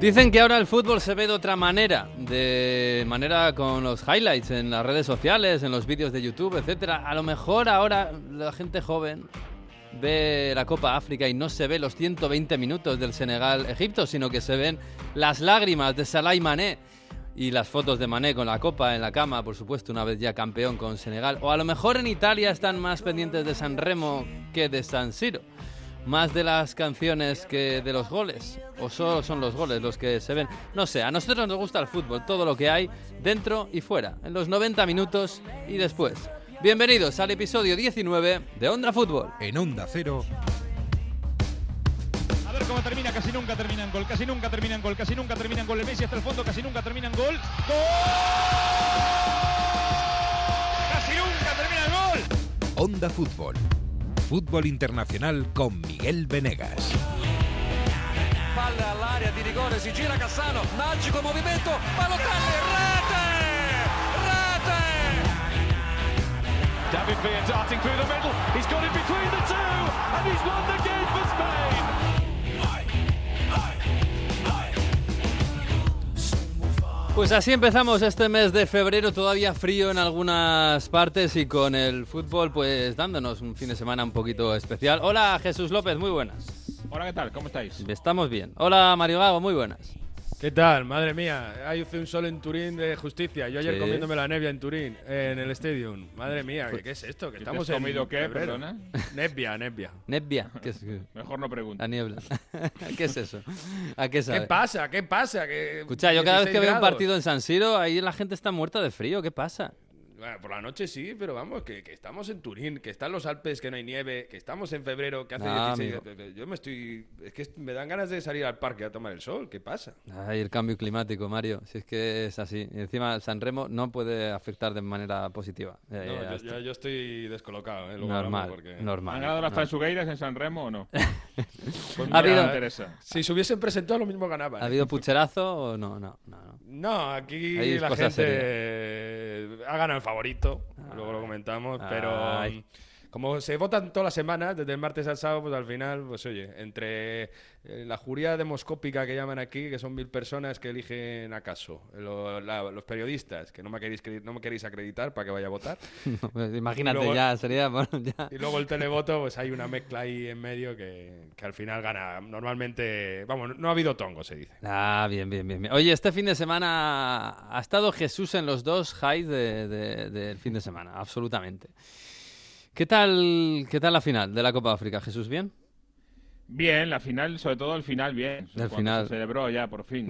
Dicen que ahora el fútbol se ve de otra manera, de manera con los highlights en las redes sociales, en los vídeos de YouTube, etcétera. A lo mejor ahora la gente joven ve la Copa África y no se ve los 120 minutos del Senegal-Egipto, sino que se ven las lágrimas de Salah y Mané y las fotos de Mané con la copa en la cama, por supuesto, una vez ya campeón con Senegal. O a lo mejor en Italia están más pendientes de San Remo que de San Siro. Más de las canciones que de los goles. O solo son los goles los que se ven. No sé, a nosotros nos gusta el fútbol, todo lo que hay dentro y fuera, en los 90 minutos y después. Bienvenidos al episodio 19 de Onda Fútbol. En Onda Cero. A ver cómo termina, casi nunca terminan gol, casi nunca terminan gol, casi nunca terminan gol. El Messi hasta el fondo, casi nunca terminan gol. ¡Gol! ¡Casi nunca termina el gol! Onda Fútbol. Fútbol internacional con Miguel Venegas. Palla all'area di rigore, si gira Cassano, magico movimento, Balotelli, rete! Rete! David Villa darting through the middle. He's got it between the two, and he's won the Pues así empezamos este mes de febrero, todavía frío en algunas partes y con el fútbol pues dándonos un fin de semana un poquito especial. Hola Jesús López, muy buenas. Hola, ¿qué tal? ¿Cómo estáis? Estamos bien. Hola Mario Gago, muy buenas. ¿Qué tal? Madre mía, hay un sol en Turín de justicia. Yo ayer Sí. comiéndome la nevia en Turín, en el Stadium. Madre mía, ¿qué, qué es esto? Que ¿Qué estamos has comido en qué, febrero. perdona? Nebbia, ¿qué es? Mejor no pregunto. La niebla. ¿Qué es eso? ¿A qué sabe? ¿Qué pasa? ¿Qué pasa? Que Escucha, yo cada vez que 16 veo un partido en San Siro, ahí la gente está muerta de frío. ¿Qué pasa? Bueno, por la noche sí, pero vamos, que, que estamos en Turín, que están los Alpes, que no hay nieve, que estamos en febrero, que hace Ah, 16 Yo me estoy... Es que me dan ganas de salir al parque a tomar el sol. ¿Qué pasa? Ay, el cambio climático, Mario. Si es que es así. Y encima San Remo no puede afectar de manera positiva. Eh, No, yo, hasta- yo- yo estoy descolocado, ¿eh? Luego normal, porque... normal. ¿Han ganado las no. En San Remo o no? Pues Ha habido- interesa. Si se hubiesen presentado, lo mismo ganaban. ¿Ha ¿eh? habido pucherazo o no? No, no, no. No, aquí la gente ha ganado el favorito, luego lo comentamos, pero Ay. Como se votan todas las semanas, desde el martes al sábado, pues al final, pues oye, entre eh, la juría demoscópica que llaman aquí, que son mil personas que eligen acaso, lo- la- los periodistas, que no me, queréis, no me queréis acreditar para que vaya a votar, No, pues Imagínate luego- ya, sería bueno, ya. y luego el televoto, pues hay una mezcla ahí en medio que, que al final gana. Normalmente, vamos, no ha habido tongo, se dice. Ah, bien, bien, bien, bien. Oye, este fin de semana ha estado Jesús en los dos highs de- de- del fin de semana, absolutamente. ¿Qué tal, ¿Qué tal la final de la Copa África, Jesús? ¿Bien? Bien, la final, sobre todo el final, bien. El final. Se celebró ya, por fin.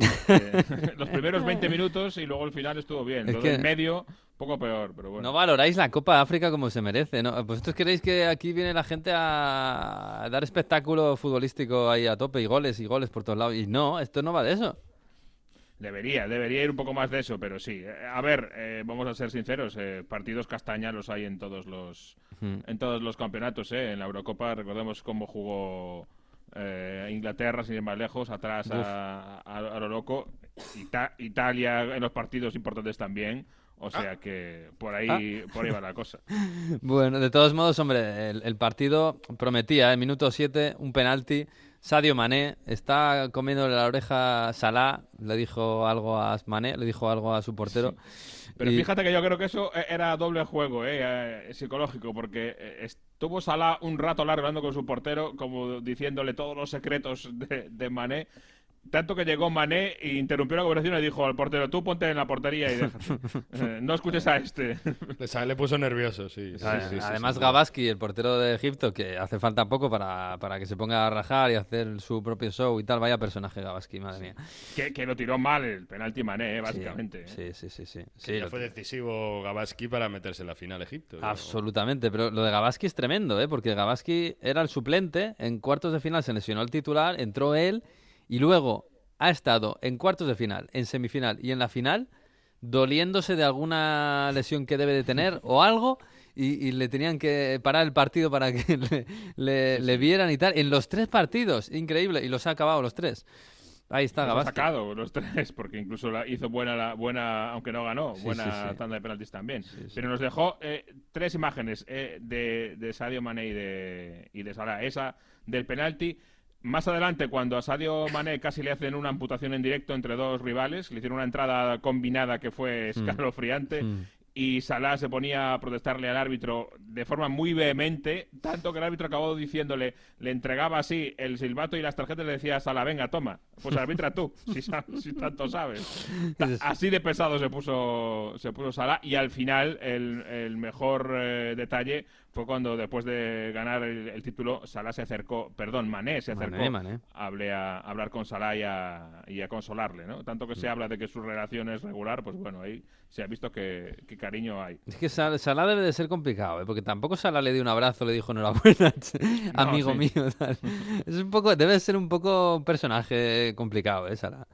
Los primeros 20 minutos y luego el final estuvo bien. Es Lo que- del medio, poco peor, pero bueno. No valoráis la Copa África como se merece, ¿no? ¿Vosotros queréis que aquí viene la gente a dar espectáculo futbolístico ahí a tope y goles y goles por todos lados? Y no, esto no va de eso. Debería, debería ir un poco más de eso, pero sí. Eh, A ver, eh, vamos a ser sinceros, eh, partidos castaña los hay en todos los en todos los campeonatos, ¿eh? En la Eurocopa recordemos cómo jugó eh, Inglaterra, sin ir más lejos, atrás a, a- a lo loco. Ita- Italia en los partidos importantes también. O sea que por ahí, por ahí va la cosa. Bueno, de todos modos, hombre, el, el partido prometía, ¿eh? minuto 7, un penalti. Sadio Mané está comiéndole la oreja a Salah, le dijo algo a Mané, le dijo algo a su portero. Pero Y- fíjate que yo creo que eso eh, era doble juego, eh, eh, psicológico, porque eh, estuvo Salah un rato largo hablando con su portero, como diciéndole todos los secretos de, de Mané. Tanto que llegó Mané e interrumpió la conversación y dijo al portero, tú ponte en la portería y déjate. Eh, no escuches a este. Le, puso nervioso, sí. sí, sí, sí, Además, sí. Gabaski, el portero de Egipto, que hace falta poco para, para que se ponga a rajar y hacer su propio show y tal. Vaya personaje Gabaski, madre mía. que, que lo tiró mal el penalti Mané, eh, básicamente. eh. Sí, sí, sí, sí. sí. Sí, Sí, ya fue decisivo Gabaski para meterse en la final Egipto. Absolutamente, pero lo de Gabaski es tremendo, ¿eh? porque Gabaski era el suplente, en cuartos de final se lesionó el titular, entró él y luego ha estado en cuartos de final, en semifinal y en la final doliéndose de alguna lesión que debe de tener o algo y, y le tenían que parar el partido para que le, le- le vieran y tal. En los tres partidos, increíble, y los ha acabado los tres. Ahí está Los ha sacado los tres, porque incluso la hizo buena, la, buena aunque no ganó, Sí, buena sí, sí. tanda de penaltis también. Pero nos dejó eh, tres imágenes eh, de, de Sadio Mané y de, y de Salah. Esa del penalti, Más adelante, cuando a Sadio Mané casi le hacen una amputación en directo entre dos rivales, le hicieron una entrada combinada que fue escalofriante Mm. y Salah se ponía a protestarle al árbitro de forma muy vehemente, tanto que el árbitro acabó diciéndole, le entregaba así el silbato y las tarjetas y le decía a Salah, venga, toma, pues arbitra tú, si, si tanto sabes. Así de pesado se puso, se puso Salah y al final el, el mejor eh, detalle fue cuando después de ganar el, el título, Salah se acercó, perdón, Mané se acercó Mané, Mané. a, hablar con Salah y a, y a consolarle, ¿no? Tanto que se habla de que su relación es regular, pues bueno, ahí se ha visto que, que cariño hay. Es que Sal- Salah debe de ser complicado, ¿eh? porque tampoco Salah le dio un abrazo, le dijo enhorabuena, amigo sí. mío. tal. Es un poco, debe ser un poco un personaje complicado, ¿eh, Salah?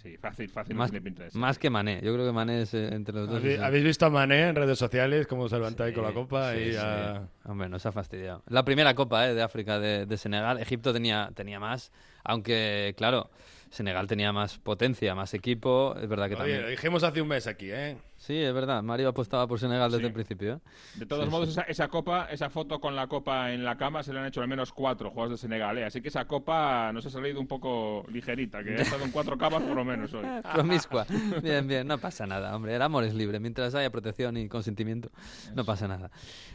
Sí, fácil, fácil. no Más, tiene pinta de ser. más que Mané. Yo creo que Mané es eh, entre los dos. ¿Habéis, visto a Mané en redes sociales cómo se levanta ahí con la copa? sí, y sí. ya- Hombre, no se ha fastidiado. La primera copa eh, de África de, de Senegal. Egipto tenía, tenía más, aunque, claro, Senegal tenía más potencia, más equipo. Es verdad que Oye, también. lo dijimos hace un mes aquí, ¿eh? Sí, es verdad. Mario apostaba por Senegal desde Sí. el principio. ¿eh? De todos Sí, modos, sí. Esa, esa copa, esa foto con la copa en la cama se le han hecho al menos cuatro jugadores de Senegal, ¿eh? Así que esa copa nos ha salido un poco ligerita, que ha estado en cuatro capas por lo menos hoy. Promiscua. Bien, bien, no pasa nada, hombre. El amor es libre. Mientras haya protección y consentimiento, no pasa nada.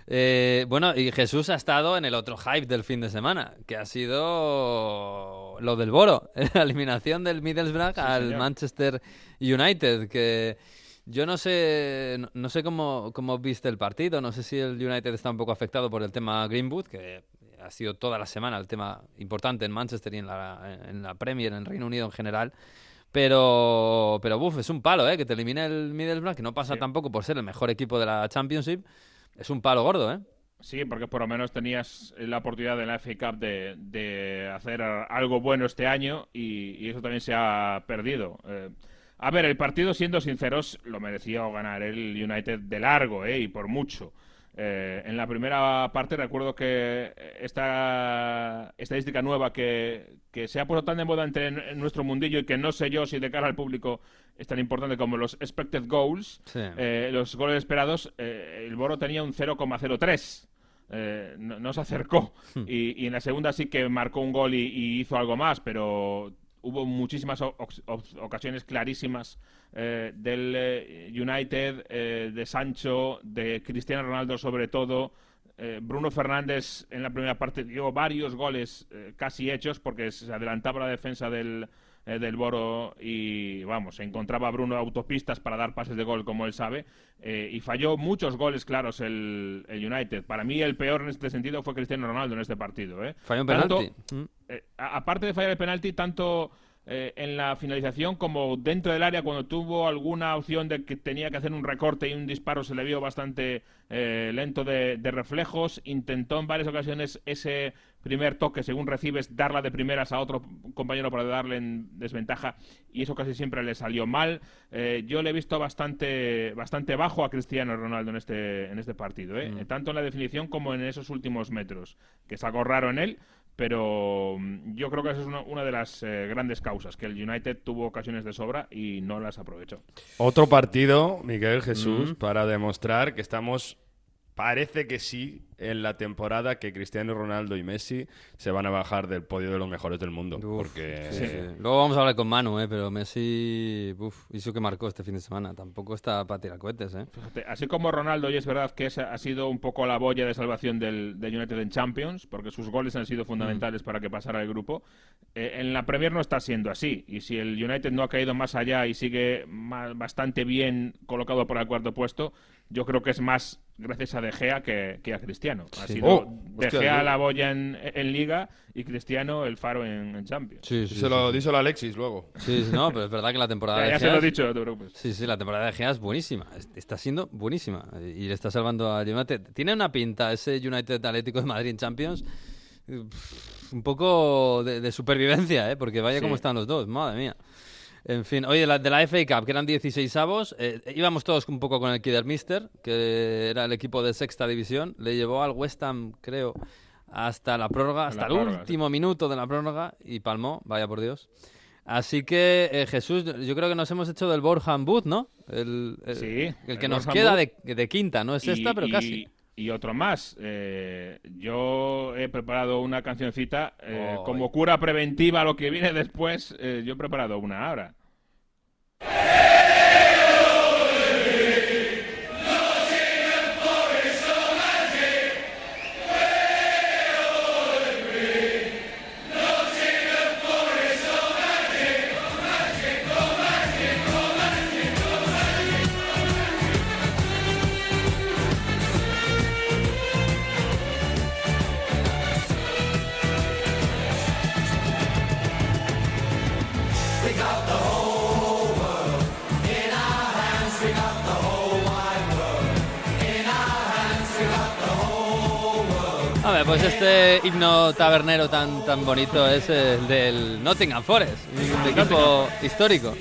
Eh, bueno, y Jesús ha estado en el otro hype del fin de semana, que ha sido lo del Boro, la eliminación del Middlesbrough al señor. Manchester United, que yo no sé, no, sé cómo, cómo viste el partido, no sé si el United está un poco afectado por el tema Greenwood, que ha sido toda la semana el tema importante en Manchester y en la, en la Premier, en Reino Unido en general. Pero, pero buf, es un palo, ¿eh? Que te elimine el Middlesbrough, que no pasa Sí. tampoco por ser el mejor equipo de la Championship. Es un palo gordo, ¿eh? Sí, porque por lo menos tenías la oportunidad de la FA Cup de, de hacer algo bueno este año y, y eso también se ha perdido. Eh, a ver, el partido, siendo sinceros, lo merecía ganar el United de largo, ¿eh? Y por mucho. Eh, en la primera parte recuerdo que esta estadística nueva que, que se ha puesto tan de moda entre en, en nuestro mundillo y que no sé yo si de cara al público es tan importante como los expected goals, Sí. eh, los goles esperados, eh, el Boro tenía un 0,03. Eh, no, no se acercó. Y, y en la segunda sí que marcó un gol y, y hizo algo más, pero hubo muchísimas ocasiones clarísimas eh, del eh, United, eh, de Sancho, de Cristiano Ronaldo sobre todo. Eh, Bruno Fernández en la primera parte dio varios goles casi hechos porque se adelantaba la defensa del, eh, del Boro y vamos, encontraba a Bruno autopistas para dar pases de gol como él sabe eh, y falló muchos goles claros el, el United. Para mí el peor en este sentido fue Cristiano Ronaldo en este partido. ¿eh? Falló un Tanto- penalti. Mm. eh, aparte de fallar el penalti, tanto eh, en la finalización como dentro del área, cuando tuvo alguna opción de que tenía que hacer un recorte y un disparo, se le vio bastante eh, lento de, de reflejos. Intentó en varias ocasiones ese primer toque, según recibes, darla de primeras a otro compañero para darle en desventaja y eso casi siempre le salió mal. Eh, yo le he visto bastante, bastante bajo a Cristiano Ronaldo en este, en este partido, ¿eh? tanto en la definición como en esos últimos metros, que es algo raro en él, pero mm, yo creo que esa es una, una de las eh, grandes causas, que el United tuvo ocasiones de sobra y no las aprovechó. Otro partido, Miguel Jesús, Mm. para demostrar que estamos, parece que sí, en la temporada que Cristiano Ronaldo y Messi se van a bajar del podio de los mejores del mundo. Uf, porque sí, sí. Luego vamos a hablar con Manu, ¿eh? pero Messi uf, hizo que marcó este fin de semana. Tampoco está para tirar cohetes. ¿eh? Fíjate, así como Ronaldo, y es verdad que esa ha sido un poco la boya de salvación del, del United en Champions, porque sus goles han sido fundamentales para que pasara el grupo, eh, en la Premier no está siendo así. Y si el United no ha caído más allá y sigue bastante bien colocado por el cuarto puesto, yo creo que es más gracias a De Gea que, que a Cristiano. Ha Sí. sido Oh, De Gea la boya en, en Liga y Cristiano el faro en, en Champions. Sí, sí, díselo, sí, díselo a Alexis luego. sí, sí, no, pero es verdad que la temporada Ya, de ya se Gea lo he es- dicho, no te preocupes. Sí, sí, la temporada de Gea es buenísima. Es- Está siendo buenísima. Y le está salvando al United. Tiene una pinta ese United Atlético de Madrid en Champions. Un poco de, de supervivencia, ¿eh? Porque vaya Sí. cómo están los dos, madre mía. En fin, oye, la, de la FA Cup, que eran 16 avos, eh, íbamos todos un poco con el Kiddermister, que era el equipo de sexta división. Le llevó al West Ham, creo, hasta la prórroga, hasta el prórroga, último minuto de la prórroga, y palmó, vaya por Dios. Así que, eh, Jesús, yo creo que nos hemos hecho del Borham Booth, ¿no? El, el- Sí, el que el nos queda de, de quinta, no es esta, pero y- casi. Y otro más. Eh, yo he preparado una cancioncita eh, Oh. como cura preventiva a lo que viene después. eh, yo he preparado una ahora. Pues este himno tabernero tan, tan bonito es el del Nottingham Forest, un equipo histórico.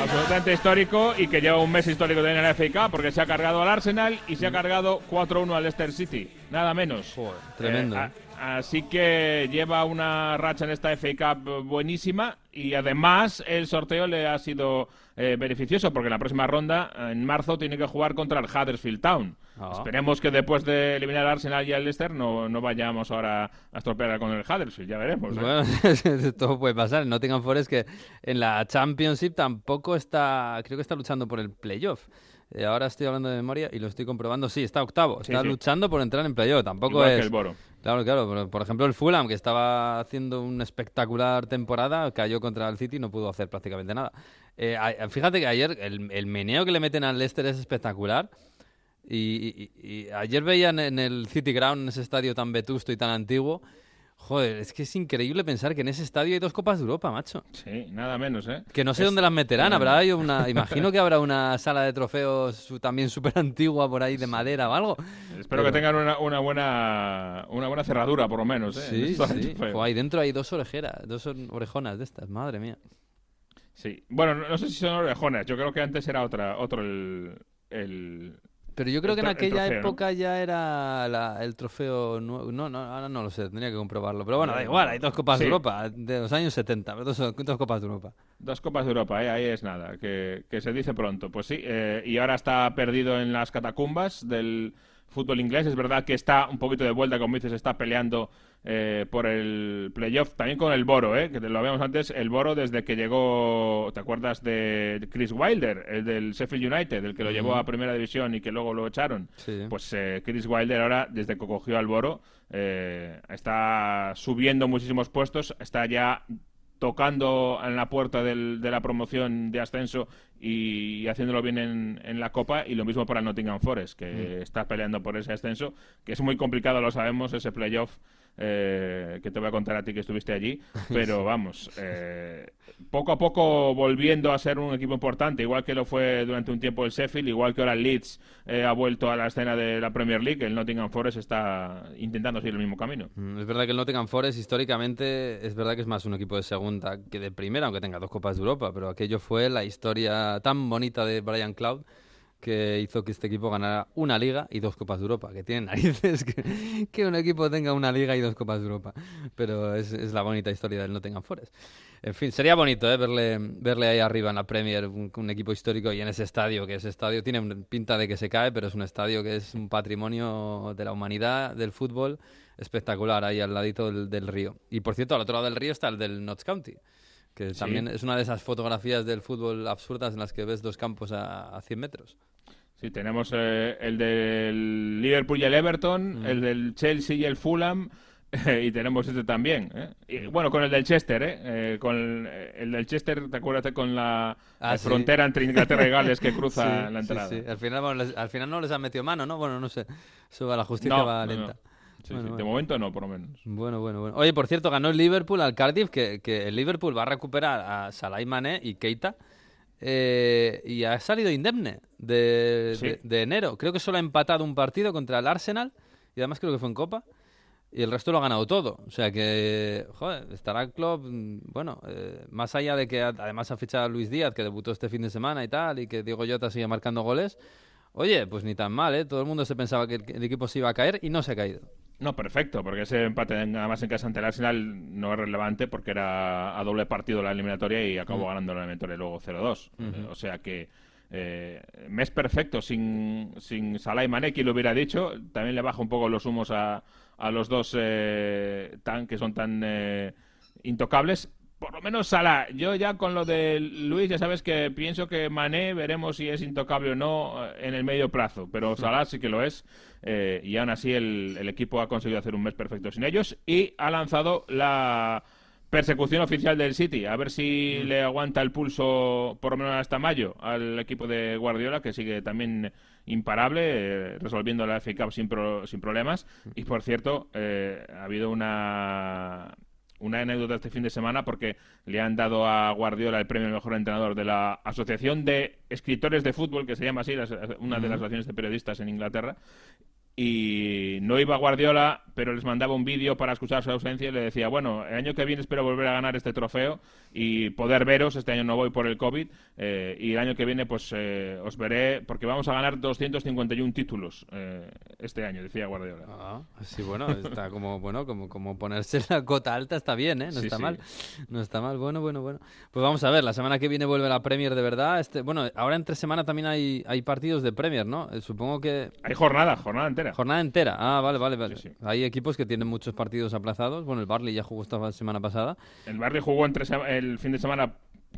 Absolutamente histórico y que lleva un mes histórico también en la FA Cup porque se ha cargado al Arsenal y se ha cargado 4-1 al Leicester City. Nada menos. tremendo. Eh, a- así que lleva una racha en esta FA Cup buenísima y además el sorteo le ha sido eh, beneficioso porque en la próxima ronda, en marzo, tiene que jugar contra el Huddersfield Town. Ah. Esperemos que después de eliminar al Arsenal y al Leicester no, no vayamos ahora a estropear con el Huddersfield, ya veremos. ¿eh? Bueno, todo puede pasar. El Nottingham Forest que en la Championship tampoco está, creo que está luchando por el playoff. Eh, ahora estoy hablando de memoria y lo estoy comprobando. Sí, está octavo. Sí, está sí. luchando por entrar en playoff. Tampoco Igual es. que el Boro. Claro, claro. Por, ejemplo, el Fulham, que estaba haciendo una espectacular temporada, cayó contra el City y no pudo hacer prácticamente nada. Eh, fíjate que ayer el, el meneo que le meten al Leicester es espectacular. Y, y- y ayer veían en el City Ground, en ese estadio tan vetusto y tan antiguo. Joder, es que es increíble pensar que en ese estadio hay dos Copas de Europa, macho. Sí, nada menos, ¿eh? Que no sé Es- dónde las meterán. Habrá una. Imagino que habrá una sala de trofeos también súper antigua por ahí de madera o algo. Espero Pero- que tengan una, una buena una buena cerradura, por lo menos. ¿eh? Sí, sí. ahí dentro hay dos orejeras, dos or- orejonas de estas, madre mía. Sí. Bueno, no, no sé si son orejonas. Yo creo que antes era otra otro el. el- Pero yo creo que en aquella trofeo, ¿no? época ya era la- el trofeo nuevo. No, no, ahora no lo sé, tendría que comprobarlo. Pero bueno, da igual, hay dos Copas sí. de Europa de los años 70, dos, dos Copas de Europa. Dos Copas de Europa, ¿eh? ahí es nada, que, que se dice pronto. Pues sí, eh, y ahora está perdido en las catacumbas del fútbol inglés. Es verdad que está un poquito de vuelta, como dices, está peleando eh, por el playoff, también con el Boro, ¿eh? que lo habíamos antes, el Boro desde que llegó, ¿te acuerdas de Chris Wilder, el del Sheffield United, el que lo llevó a Primera División y que luego lo echaron? Sí. Pues eh, Chris Wilder ahora, desde que cogió al Boro, eh, está subiendo muchísimos puestos, está ya tocando en la puerta del- de la promoción de ascenso y, haciéndolo bien en, en la Copa, y lo mismo para el Nottingham Forest, que está peleando por ese ascenso, que es muy complicado, lo sabemos, ese playoff. Eh, que te voy a contar a ti que estuviste allí, pero vamos, eh, poco a poco volviendo a ser un equipo importante, igual que lo fue durante un tiempo el Sheffield, igual que ahora el Leeds eh, ha vuelto a la escena de la Premier League, el Nottingham Forest está intentando seguir el mismo camino. Mm, Es verdad que el Nottingham Forest históricamente es verdad que es más un equipo de segunda que de primera, aunque tenga dos Copas de Europa, pero aquello fue la historia tan bonita de Brian Cloud que hizo que este equipo ganara una liga y dos Copas de Europa, que tienen narices que, que un equipo tenga una liga y dos Copas de Europa, pero es, es la bonita historia del Nottingham Forest. En fin, sería bonito ¿eh? verle, verle ahí arriba en la Premier, un, un equipo histórico y en ese estadio, que ese estadio tiene un- pinta de que se cae, pero es un estadio que es un patrimonio de la humanidad, del fútbol, espectacular, ahí al ladito del, del río. Y por cierto, al otro lado del río está el del Notts County, que también es una de esas fotografías del fútbol absurdas en las que ves dos campos a, a 100 metros. Sí, tenemos eh, el del Liverpool y el Everton, el del Chelsea y el Fulham, y tenemos este también. ¿eh? Y, bueno, con el del Chester, ¿eh? Eh, con el, el del Chester, te acuerdas con la Ah, sí. frontera entre Inglaterra y Gales que cruza Sí, la entrada. sí. Al, final, bueno, les- al final no les han metido mano, ¿no? Bueno, no sé. Eso va, la justicia No, va no, no. lenta. Sí, Bueno, sí, De bueno. momento no, por lo menos. Bueno, bueno, bueno. Oye, por cierto, ganó el Liverpool al Cardiff, que, que el Liverpool va a recuperar a Salah y Mané y Keita. Eh, y ha salido indemne de, Sí. de- de enero. Creo que solo ha empatado un partido contra el Arsenal y además creo que fue en Copa. Y el resto lo ha ganado todo. O sea que, joder, estará el club, mm, bueno, eh, más allá de que además ha fichado a Luis Díaz, que debutó este fin de semana y tal, y que Diego Jota sigue marcando goles. Oye, pues ni tan mal, ¿eh? Todo el mundo se pensaba que el, el equipo se iba a caer y no se ha caído. No, perfecto, porque ese empate además en casa ante el Arsenal no es relevante porque era a doble partido la eliminatoria y acabó ganando la eliminatoria luego 0-2. Eh, O sea que eh, mes perfecto sin, sin Salah y Mané, quien lo hubiera dicho. También le baja un poco los humos a, a los dos eh, tan, que son tan eh, intocables. Por lo menos Salah. Yo ya con lo de Luis, ya sabes que pienso que Mané veremos si es intocable o no eh, en el medio plazo. Pero Salah sí que lo es. eh, y aún así el, el equipo ha conseguido hacer un mes perfecto sin ellos. Y ha lanzado la persecución oficial del City. A ver si le aguanta el pulso por lo menos hasta mayo al equipo de Guardiola, que sigue también imparable, eh, resolviendo la FA Cup sin, pro- sin problemas. Y por cierto, eh, ha habido una, una anécdota este fin de semana porque le han dado a Guardiola el premio mejor entrenador de la Asociación de Escritores de Fútbol, que se llama así, una de las asociaciones de periodistas en Inglaterra. Y no iba Guardiola, pero les mandaba un vídeo para escuchar su ausencia y le decía, bueno, el año que viene espero volver a ganar este trofeo y poder veros, este año no voy por el COVID, eh, y el año que viene pues eh, os veré, porque vamos a ganar 251 títulos eh, este año, decía Guardiola. Ah, sí, bueno, está como, bueno, como, como ponerse la cota alta está bien, ¿eh? No Sí, está sí. mal. No está mal, bueno, bueno, bueno. Pues vamos a ver, la semana que viene vuelve la Premier de verdad. Este, bueno, ahora entre semana también hay, hay partidos de Premier, ¿no? Eh, supongo que Hay jornada, jornada entera. Jornada entera. Ah, vale, vale, vale. Sí, sí. Hay equipos que tienen muchos partidos aplazados. Bueno, el Barley ya jugó esta semana pasada. El Barrio jugó entre el fin de semana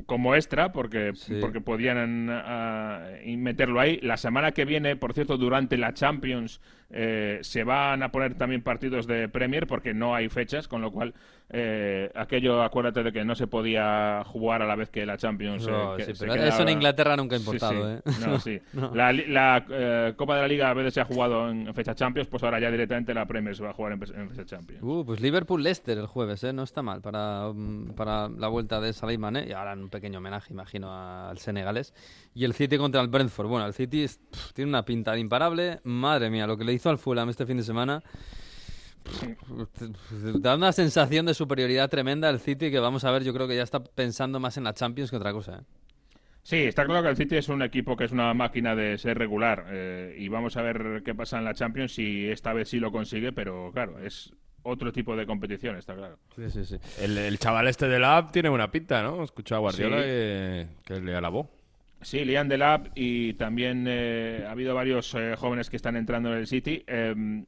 como extra porque, Sí. porque podían ah, meterlo ahí. La semana que viene, por cierto, durante la Champions eh, se van a poner también partidos de Premier porque no hay fechas, con lo cual eh, aquello, acuérdate de que no se podía jugar a la vez que la Champions. eh, No, que sí, se pero quedaba- eso en Inglaterra nunca ha importado, sí. No, sí. La, Copa de la Liga a veces se ha jugado en, en fecha Champions, pues ahora ya directamente la Premier se va a jugar en, fe- en fecha Champions. Uh, pues Liverpool-Leicester el jueves, ¿eh? No está mal para, mm, para la vuelta de Salah y Mané. Y ahora un pequeño homenaje, imagino, al senegalés. Y el City contra el Brentford. Bueno, el City tiene una pinta de imparable. Madre mía, lo que le hizo al Fulham este fin de semana... Da una sensación de superioridad tremenda el City que vamos a ver, yo creo que ya está pensando más en la Champions que otra cosa. ¿eh? Sí, está claro que el City es un equipo que es una máquina de ser regular eh, y vamos a ver qué pasa en la Champions si esta vez sí lo consigue, pero claro, es otro tipo de competición, está claro. Sí, sí, sí. El, el chaval este de la app tiene buena pinta, ¿no? Escucha a Guardiola Sí. que, que le alabó. Sí, Lian Delap y también eh, ha habido varios eh, jóvenes que están entrando en el City. Eh,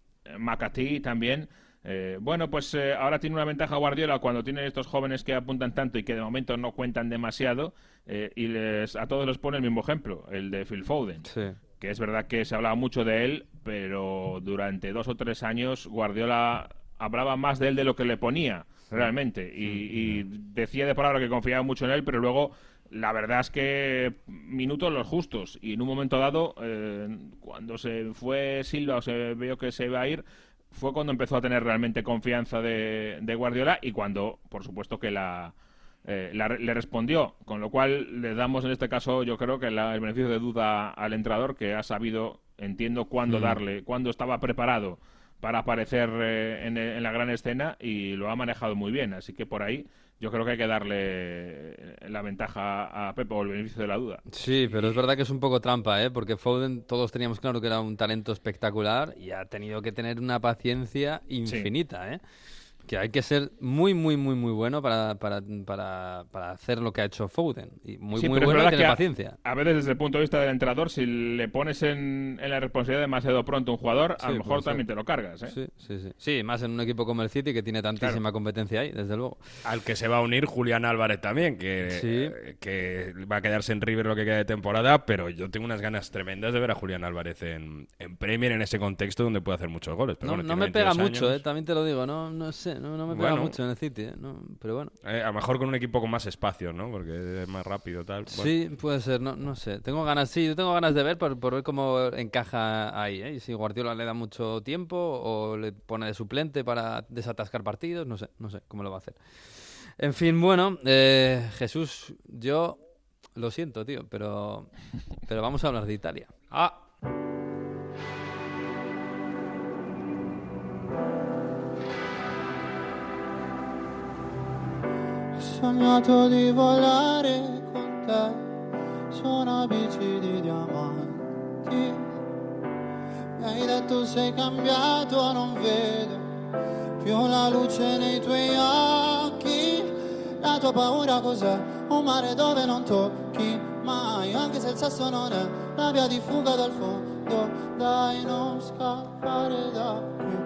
también. Eh, bueno, pues eh, ahora tiene una ventaja Guardiola cuando tiene estos jóvenes que apuntan tanto y que de momento no cuentan demasiado eh, y les, a todos les pone el mismo ejemplo, el de Phil Foden. Sí. que es verdad que se hablaba mucho de él, pero durante dos o tres años Guardiola hablaba más de él de lo que le ponía realmente y, y decía de palabra que confiaba mucho en él, pero luego la verdad es que minutos los justos. Y en un momento dado eh, cuando se fue Silva o se vio que se iba a ir fue cuando empezó a tener realmente confianza de, de Guardiola y cuando por supuesto que la eh, la- le respondió, con lo cual le damos en este caso, yo creo que la- el beneficio de duda al entrenador que ha sabido, entiendo cuándo darle, cuándo estaba preparado para aparecer eh, en, en la gran escena y lo ha manejado muy bien. Así que por ahí yo creo que hay que darle eh, la ventaja a Pepe o el beneficio de la duda. Sí, pero es verdad que es un poco trampa, ¿eh? Porque Foden todos teníamos claro que era un talento espectacular y ha tenido que tener una paciencia infinita, ¿eh? Que hay que ser muy, muy, muy, muy bueno para, para, para, para hacer lo que ha hecho Foden. Y muy, Sí, muy bueno y tener que a- paciencia. A veces desde el punto de vista del entrenador, si le pones en, en la responsabilidad demasiado pronto a un jugador, a lo mejor ser. también te lo cargas. ¿eh? Sí, sí, sí. Sí, más en un equipo como el City que tiene tantísima competencia ahí, desde luego. Al que se va a unir Julián Álvarez también, que, Sí. eh, que va a quedarse en River lo que queda de temporada, pero yo tengo unas ganas tremendas de ver a Julián Álvarez en, en Premier en ese contexto donde puede hacer muchos goles. Pero No, bueno, no tiene me pega 22 mucho. ¿eh? También te lo digo, no, no sé, no, no me pega Bueno. mucho en el City, ¿eh? No, pero bueno. Eh, a lo mejor con un equipo con más espacios, ¿no? Porque es más rápido tal. Bueno. Sí, puede ser, no, no sé. Tengo ganas, sí, yo tengo ganas de ver por, por ver cómo encaja ahí, ¿eh? Y si Guardiola le da mucho tiempo o le pone de suplente para desatascar partidos, no sé, no sé cómo lo va a hacer. En fin, bueno, eh, Jesús, yo lo siento, tío, pero, pero vamos a hablar de Italia. Ah, Ho sognato di volare con te su una bici di diamanti. Mi hai detto sei cambiato, non vedo più la luce nei tuoi occhi. La tua paura cos'è? Un mare dove non tocchi mai, anche se il sesso non è la via di fuga dal fondo. Dai, non scappare da qui.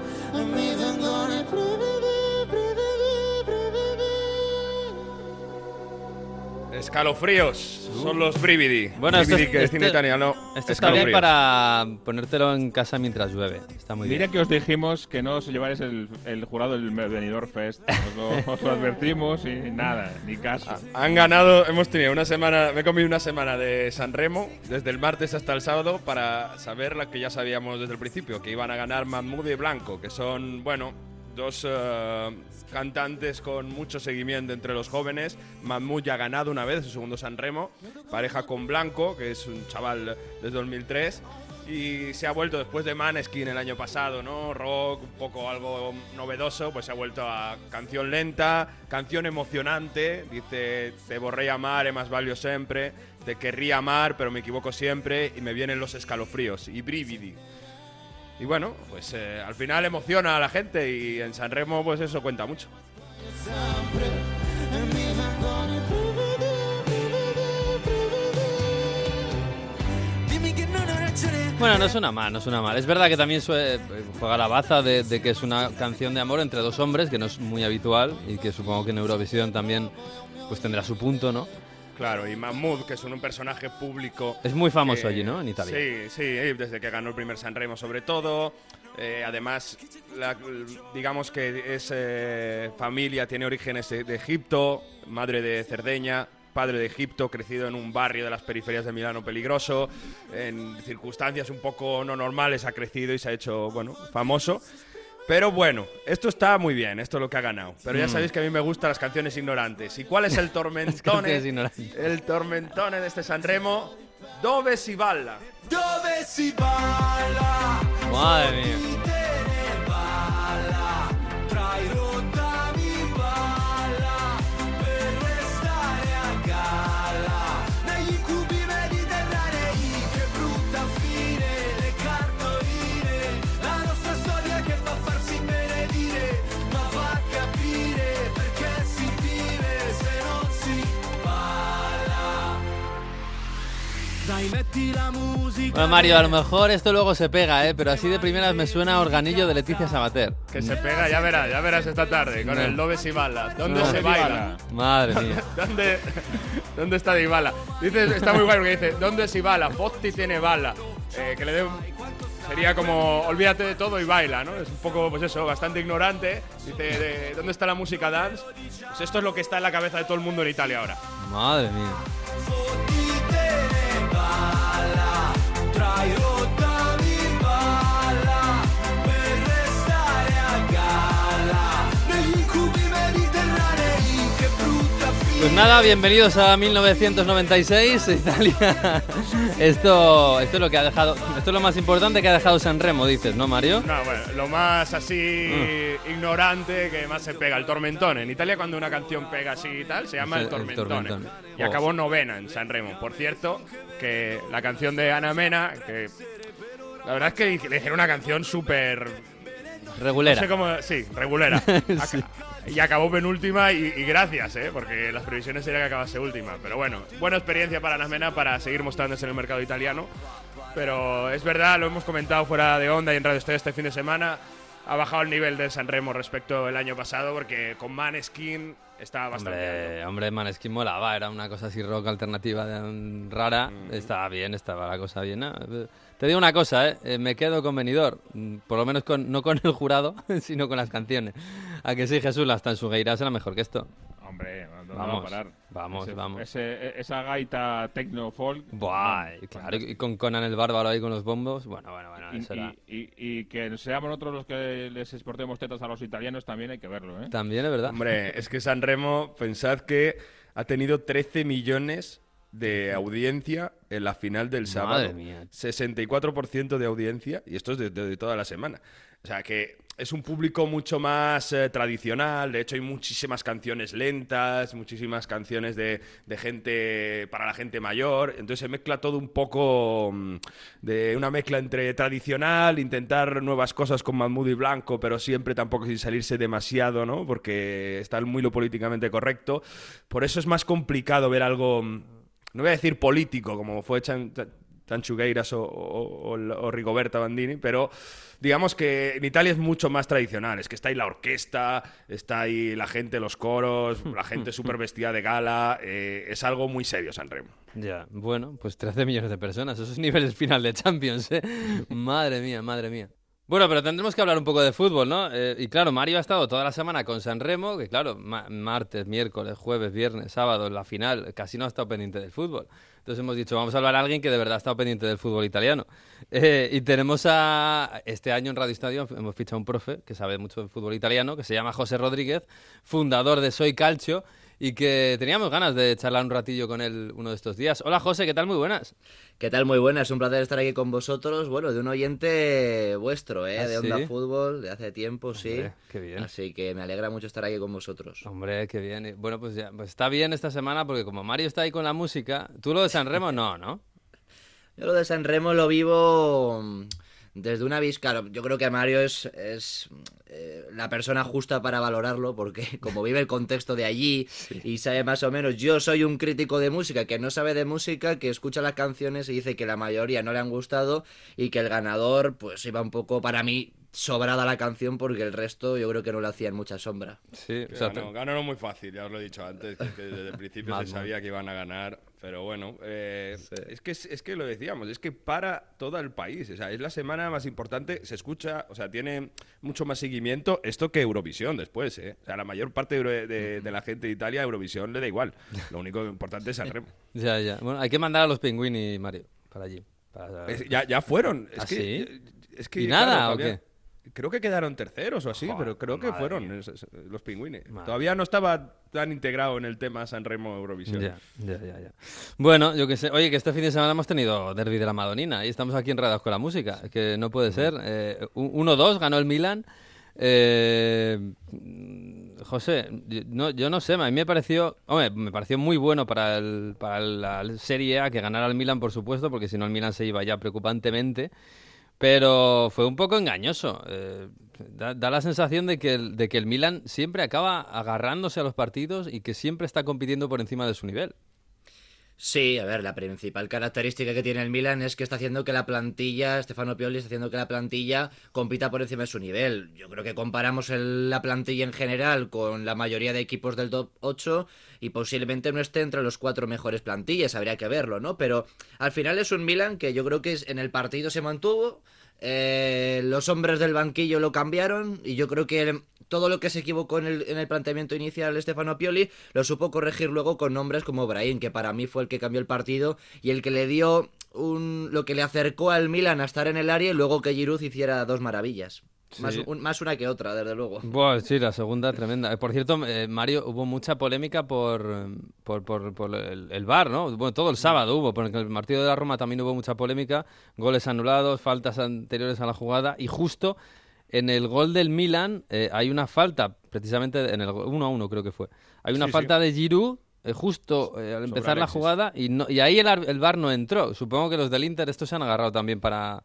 e ti vorrei rubare un Escalofríos. Son los Brividi. Bueno, esto Brividi, es- que es este-. Esto está bien Escalofríos. para ponértelo en casa mientras llueve. Está muy Mira bien. que os dijimos que no os llevarais el, el jurado del Benidorm Fest. Os lo, os lo advertimos y nada, ni caso. Han ganado, hemos tenido una semana, me he comido una semana de San Remo, desde el martes hasta el sábado, para saber lo que ya sabíamos desde el principio, que iban a ganar Mahmoud y Blanco, que son, bueno, dos eh, cantantes con mucho seguimiento entre los jóvenes. Mahmoud ya ha ganado una vez, su segundo San Remo, pareja con Blanco, que es un chaval desde 2003. Y se ha vuelto después de Maneskin el año pasado, ¿no? Rock, un poco algo novedoso, pues se ha vuelto a canción lenta, canción emocionante. Dice, te borré amar, e más valio siempre, te querría amar, pero me equivoco siempre, y me vienen los escalofríos. Y brividi. Y bueno, pues eh, al final emociona a la gente y en San Remo pues eso cuenta mucho. Bueno, no suena mal, no suena mal. Es verdad que también juega la baza de, de que es una canción de amor entre dos hombres, que no es muy habitual y que supongo que en Eurovisión también pues tendrá su punto, ¿no? Claro, y Mahmoud, que es un, personaje público. Es muy famoso que- allí, ¿no? En Italia. Sí, sí, desde que ganó el primer San Remo sobre todo. Eh, además, la- digamos que es eh, familia, tiene orígenes de, de Egipto, madre de Cerdeña, padre de Egipto, crecido en un barrio de las periferias de Milano peligroso, en circunstancias un poco no normales ha crecido y se ha hecho, bueno, famoso. Pero bueno, esto está muy bien, esto es lo que ha ganado. Pero ya Mm. sabéis que a mí me gustan las canciones ignorantes. ¿Y cuál es el tormentone? ignorantes. el tormentone de este Sanremo. Dove si balla? Dove si balla? Madre mía. Bueno, Mario, a lo mejor esto luego se pega, ¿eh? Pero así de primeras me suena a Organillo de Leticia Sabater. Que se pega, ya verás, ya verás esta tarde con No. el Dove si balla. ¿Dónde No. se baila? Madre mía. ¿Dónde, ¿Dónde está Dybala? Dice, está muy guay porque dice, ¿dónde si bala? Fotti tiene bala. Eh, que le dé un- Sería como, olvídate de todo y baila, ¿no? Es un poco, pues eso, bastante ignorante. Dice, de- ¿dónde está la música dance? Pues esto es lo que está en la cabeza de todo el mundo en Italia ahora. Madre mía. Pues nada, bienvenidos a 1996, Italia. Esto, esto es lo que ha dejado, esto es lo más importante que ha dejado San Remo, dices, ¿no, Mario? No, bueno, lo más así Mm. ignorante que más se pega, el tormentone. En Italia cuando una canción pega así y tal, se llama el tormentone. Y Oh. acabó novena en San Remo. Por cierto, que la canción de Ana Mena, que la verdad es que le hicieron una canción súper... No Regulera. sé cómo... Sí, regulera. Sí. Y acabó penúltima y, y gracias, ¿eh? Porque las previsiones eran que acabase última. Pero bueno, buena experiencia para Ana Mena para seguir mostrándose en el mercado italiano. Pero es verdad, lo hemos comentado fuera de onda y en Radio Estoy este fin de semana. Ha bajado el nivel del San Remo respecto al año pasado porque con Maneskin estaba bastante alto. Hombre, hombre, Maneskin molaba, era una cosa así rock alternativa de- rara. Mm. Estaba bien, estaba la cosa bien. ¿no? Te digo una cosa, ¿eh? Eh, me quedo con Benidorm, mm, por lo menos con, no con el jurado, sino con las canciones. A que sí, Jesús, hasta en su Tansugueira será mejor que esto. Hombre, ¿dónde Vamos, va a parar? vamos, Ese- vamos. ese- esa gaita techno folk. Buah, claro, y con Conan el Bárbaro ahí con los bombos. Bueno, bueno, bueno, Y, eso era- y- y- y que seamos nosotros los que les exportemos tetas a los italianos también hay que verlo, ¿eh? También es verdad. Hombre, es que San Remo, pensad que ha tenido 13 millones de audiencia en la final del sábado. Madre mía. 64% de audiencia, y esto es de, de- de toda la semana. O sea que es un público mucho más eh, tradicional, de hecho hay muchísimas canciones lentas, muchísimas canciones de, de gente para la gente mayor, entonces se mezcla todo un poco mm, de una mezcla entre tradicional, intentar nuevas cosas con Mahmoud y Blanco, pero siempre tampoco sin salirse demasiado, ¿no? Porque está muy lo políticamente correcto. Por eso es más complicado ver algo, mm, no voy a decir político, como fue Chan- Tanchugueiras o, o- Rigoberta Bandini, pero digamos que en Italia es mucho más tradicional. Es que está ahí la orquesta, está ahí la gente, los coros, la gente súper vestida de gala. eh, es algo muy serio, Sanremo. Ya, bueno, pues 13 millones de personas. Esos niveles final de Champions, ¿eh? madre mía, madre mía. Bueno, pero tendremos que hablar un poco de fútbol, ¿no? Eh, y claro, Mario ha estado toda la semana con San Remo, que claro, ma- martes, miércoles, jueves, viernes, sábado, en la final, casi no ha estado pendiente del fútbol. Entonces hemos dicho, vamos a hablar a alguien que de verdad estado pendiente del fútbol italiano. Eh, y tenemos a, este año en Radio Estadio, hemos fichado a un profe que sabe mucho de fútbol italiano, que se llama José Rodríguez, fundador de Soy Calcio, y que teníamos ganas de charlar un ratillo con él uno de estos días. Hola José, ¿qué tal? Muy buenas. ¿Qué tal? Muy buenas, un placer estar aquí con vosotros. Bueno, de un oyente vuestro, ¿eh? ¿Ah, de Onda sí? Fútbol, de hace tiempo, sí. Hombre, qué bien. Así que me alegra mucho estar aquí con vosotros. Hombre, qué bien. Bueno, pues ya, pues está bien esta semana porque como Mario está ahí con la música, tú lo de San Remo no, ¿no? Yo lo de San Remo lo vivo desde una vis... Claro, yo creo que Mario es, es eh, la persona justa para valorarlo porque como vive el contexto de allí y sabe más o menos... Yo soy un crítico de música que no sabe de música, que escucha las canciones y dice que la mayoría no le han gustado y que el ganador pues iba un poco para mí sobrada la canción porque el resto yo creo que no le hacían mucha sombra. Sí, Que o sea, ganó, ganaron muy fácil, ya os lo he dicho antes, que, que desde el principio se sabía que iban a ganar, pero bueno, eh, es, que, es que lo decíamos, es que para todo el país, o sea, es la semana más importante, se escucha, o sea, tiene mucho más seguimiento esto que Eurovisión después, ¿eh? O sea, la mayor parte de, Euro- de- de la gente de Italia, Eurovisión le da igual, lo único importante es Sanremo. ya, ya. Bueno, hay que mandar a los Pinguini, Mario, para allí. para- Es- ya, ya fueron, es ¿Ah, que... sí? Es que ¿Y nada, claro, o todavía- Creo que quedaron terceros o así, Joder, pero creo que fueron mía. los pingüines. Madre. Todavía no estaba tan integrado en el tema Sanremo Eurovisión. Ya, ya, ya, ya. Bueno, yo que sé. Oye, que este fin de semana hemos tenido Derby de la Madonina y estamos aquí enredados con la música, que no puede ser. Eh, un- 1-2 ganó el Milan. Eh, José, no, yo no sé, a mí me pareció, hombre, me pareció muy bueno para, el, para la Serie A que ganara el Milan, por supuesto, porque si no el Milan se iba ya preocupantemente. Pero fue un poco engañoso. eh, da, la sensación de que, el, de que el Milan siempre acaba agarrándose a los partidos y que siempre está compitiendo por encima de su nivel. Sí, a ver, la principal característica que tiene el Milan es que está haciendo que la plantilla, Stefano Pioli está haciendo que la plantilla compita por encima de su nivel. Yo creo que comparamos el- la plantilla en general con la mayoría de equipos del top 8 y posiblemente no esté entre los cuatro mejores plantillas, habría que verlo, ¿no? Pero al final es un Milan que yo creo que en el partido se mantuvo, eh, los hombres del banquillo lo cambiaron y yo creo que todo lo que se equivocó en el, en el planteamiento inicial Stefano Pioli lo supo corregir luego con nombres como Brahim, que para mí fue el que cambió el partido y el que le dio un, lo que le acercó al Milan a estar en el área y luego que Giroud hiciera dos maravillas. Más, Sí. un- más una que otra, desde luego. Buah, sí, la segunda tremenda. Eh, Por cierto, eh, Mario, hubo mucha polémica por, por, por- por el, el VAR, ¿no? Bueno, todo el sábado hubo, porque en el partido de la Roma también hubo mucha polémica, goles anulados, faltas anteriores a la jugada, y justo en el gol del Milan eh, hay una falta, precisamente en el 1 a 1 creo que fue. Hay una Sí, falta de Giroud eh, justo eh, al empezar la jugada y, no, y ahí el, el VAR no entró. Supongo que los del Inter estos se han agarrado también para,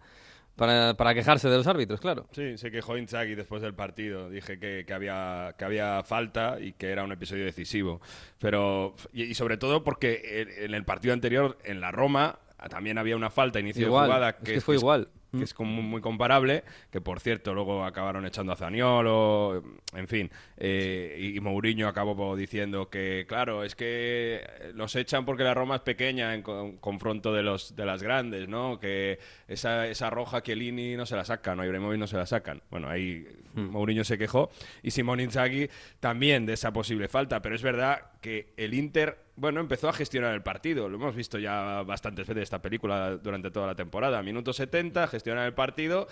para, para quejarse de los árbitros, claro. Sí, se quejó Inzaghi después del partido. Dije que, que había, que había falta y que era un episodio decisivo. Pero, y, y sobre todo porque en, en el partido anterior, en la Roma, también había una falta inicio Igual, de jugada. es que fue igual. Que es como muy comparable, que por cierto luego acabaron echando a Zaniolo, en fin, eh, y Mourinho acabó diciendo que, claro, es que los echan porque la Roma es pequeña en con- confronto de los de las grandes, ¿no? Que esa, esa roja Chiellini no se la sacan, o Ibrahimovic no se la sacan. Bueno, ahí Mourinho se quejó. Y Simón Inzaghi también de esa posible falta, pero es verdad que el Inter, bueno, empezó a gestionar el partido. Lo hemos visto ya bastantes veces esta película durante toda la temporada. Minuto 70, gestionar el partido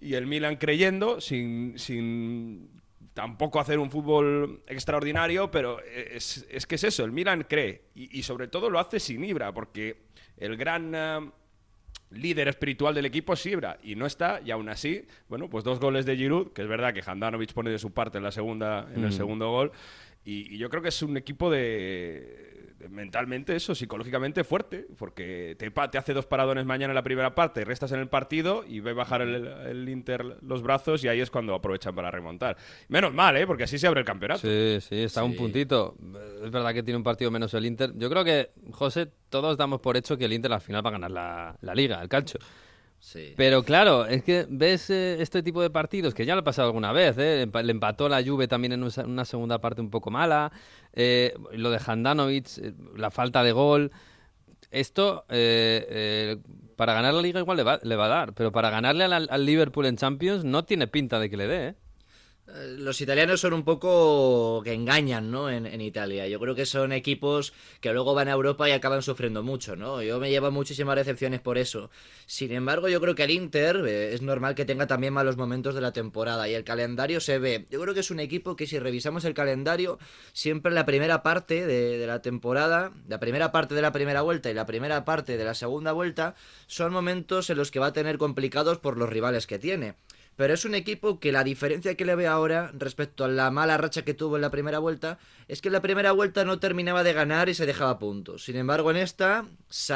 y el Milan creyendo sin, sin tampoco hacer un fútbol extraordinario, pero es, es que es eso, el Milan cree y, y sobre todo lo hace sin Ibra, porque el gran eh, líder espiritual del equipo es Ibra y no está y aún así, bueno, pues dos goles de Giroud, que es verdad que Handanovic pone de su parte en la segunda en el Mm. segundo gol y, y yo creo que es un equipo de mentalmente eso, psicológicamente fuerte, porque te, hace dos paradones mañana en la primera parte, restas en el partido y ve bajar el, el Inter los brazos y ahí es cuando aprovechan para remontar. Menos mal, ¿eh? porque así se abre el campeonato. Sí, sí, está a un puntito. Es verdad que tiene un partido menos el Inter. Yo creo que, José, todos damos por hecho que el Inter al final va a ganar la, la liga, el calcio. Sí. Pero claro, es que ves eh, este tipo de partidos, que ya lo ha pasado alguna vez, ¿eh? Le empató la Juve también en una segunda parte un poco mala, eh, lo de Handanovic, eh, la falta de gol. Esto, eh, eh, para ganar la liga igual le va, le va a dar, pero para ganarle al, Liverpool en Champions no tiene pinta de que le dé, Los italianos son un poco que engañan, ¿no? En, Italia. Yo creo que son equipos que luego van a Europa y acaban sufriendo mucho, ¿no? Yo me llevo muchísimas decepciones por eso. Sin embargo, yo creo que el Inter eh, es normal que tenga también malos momentos de la temporada y el calendario se ve. Yo creo que es un equipo que si revisamos el calendario, siempre la primera parte de la temporada, la primera parte de la primera vuelta y la primera parte de la segunda vuelta son momentos en los que va a tener complicados por los rivales que tiene. Pero es un equipo que la diferencia que le veo ahora respecto a la mala racha que tuvo en la primera vuelta es que en la primera vuelta no terminaba de ganar y se dejaba puntos. Sin embargo, en esta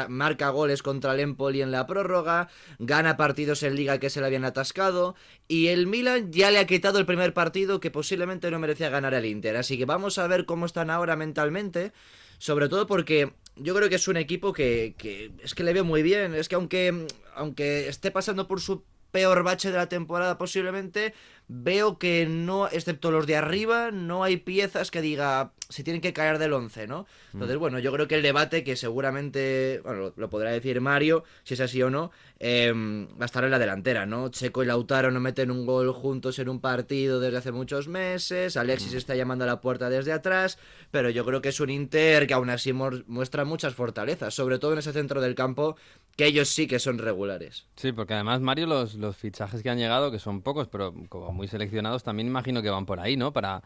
marca goles contra el Empoli en la prórroga, gana partidos en liga que se le habían atascado y el Milan ya le ha quitado el primer partido que posiblemente no merecía ganar el Inter. Así que vamos a ver cómo están ahora mentalmente. Sobre todo porque yo creo que es un equipo que, que es que le veo muy bien. Es que aunque, aunque esté pasando por su peor bache de la temporada posiblemente, veo que no, excepto los de arriba, no hay piezas que diga se tienen que caer del 11, ¿no? Entonces, bueno, yo creo que el debate que seguramente, bueno, lo, lo podrá decir Mario, si es así o no, eh, va a estar en la delantera, ¿no? Checo y Lautaro no meten un gol juntos en un partido desde hace muchos meses, Alexis está llamando a la puerta desde atrás, pero yo creo que es un Inter que aún así muestra muchas fortalezas, sobre todo en ese centro del campo, que ellos sí que son regulares. Sí, porque además, Mario, los, los fichajes que han llegado, que son pocos, pero como muy seleccionados, también imagino que van por ahí, ¿no? Para,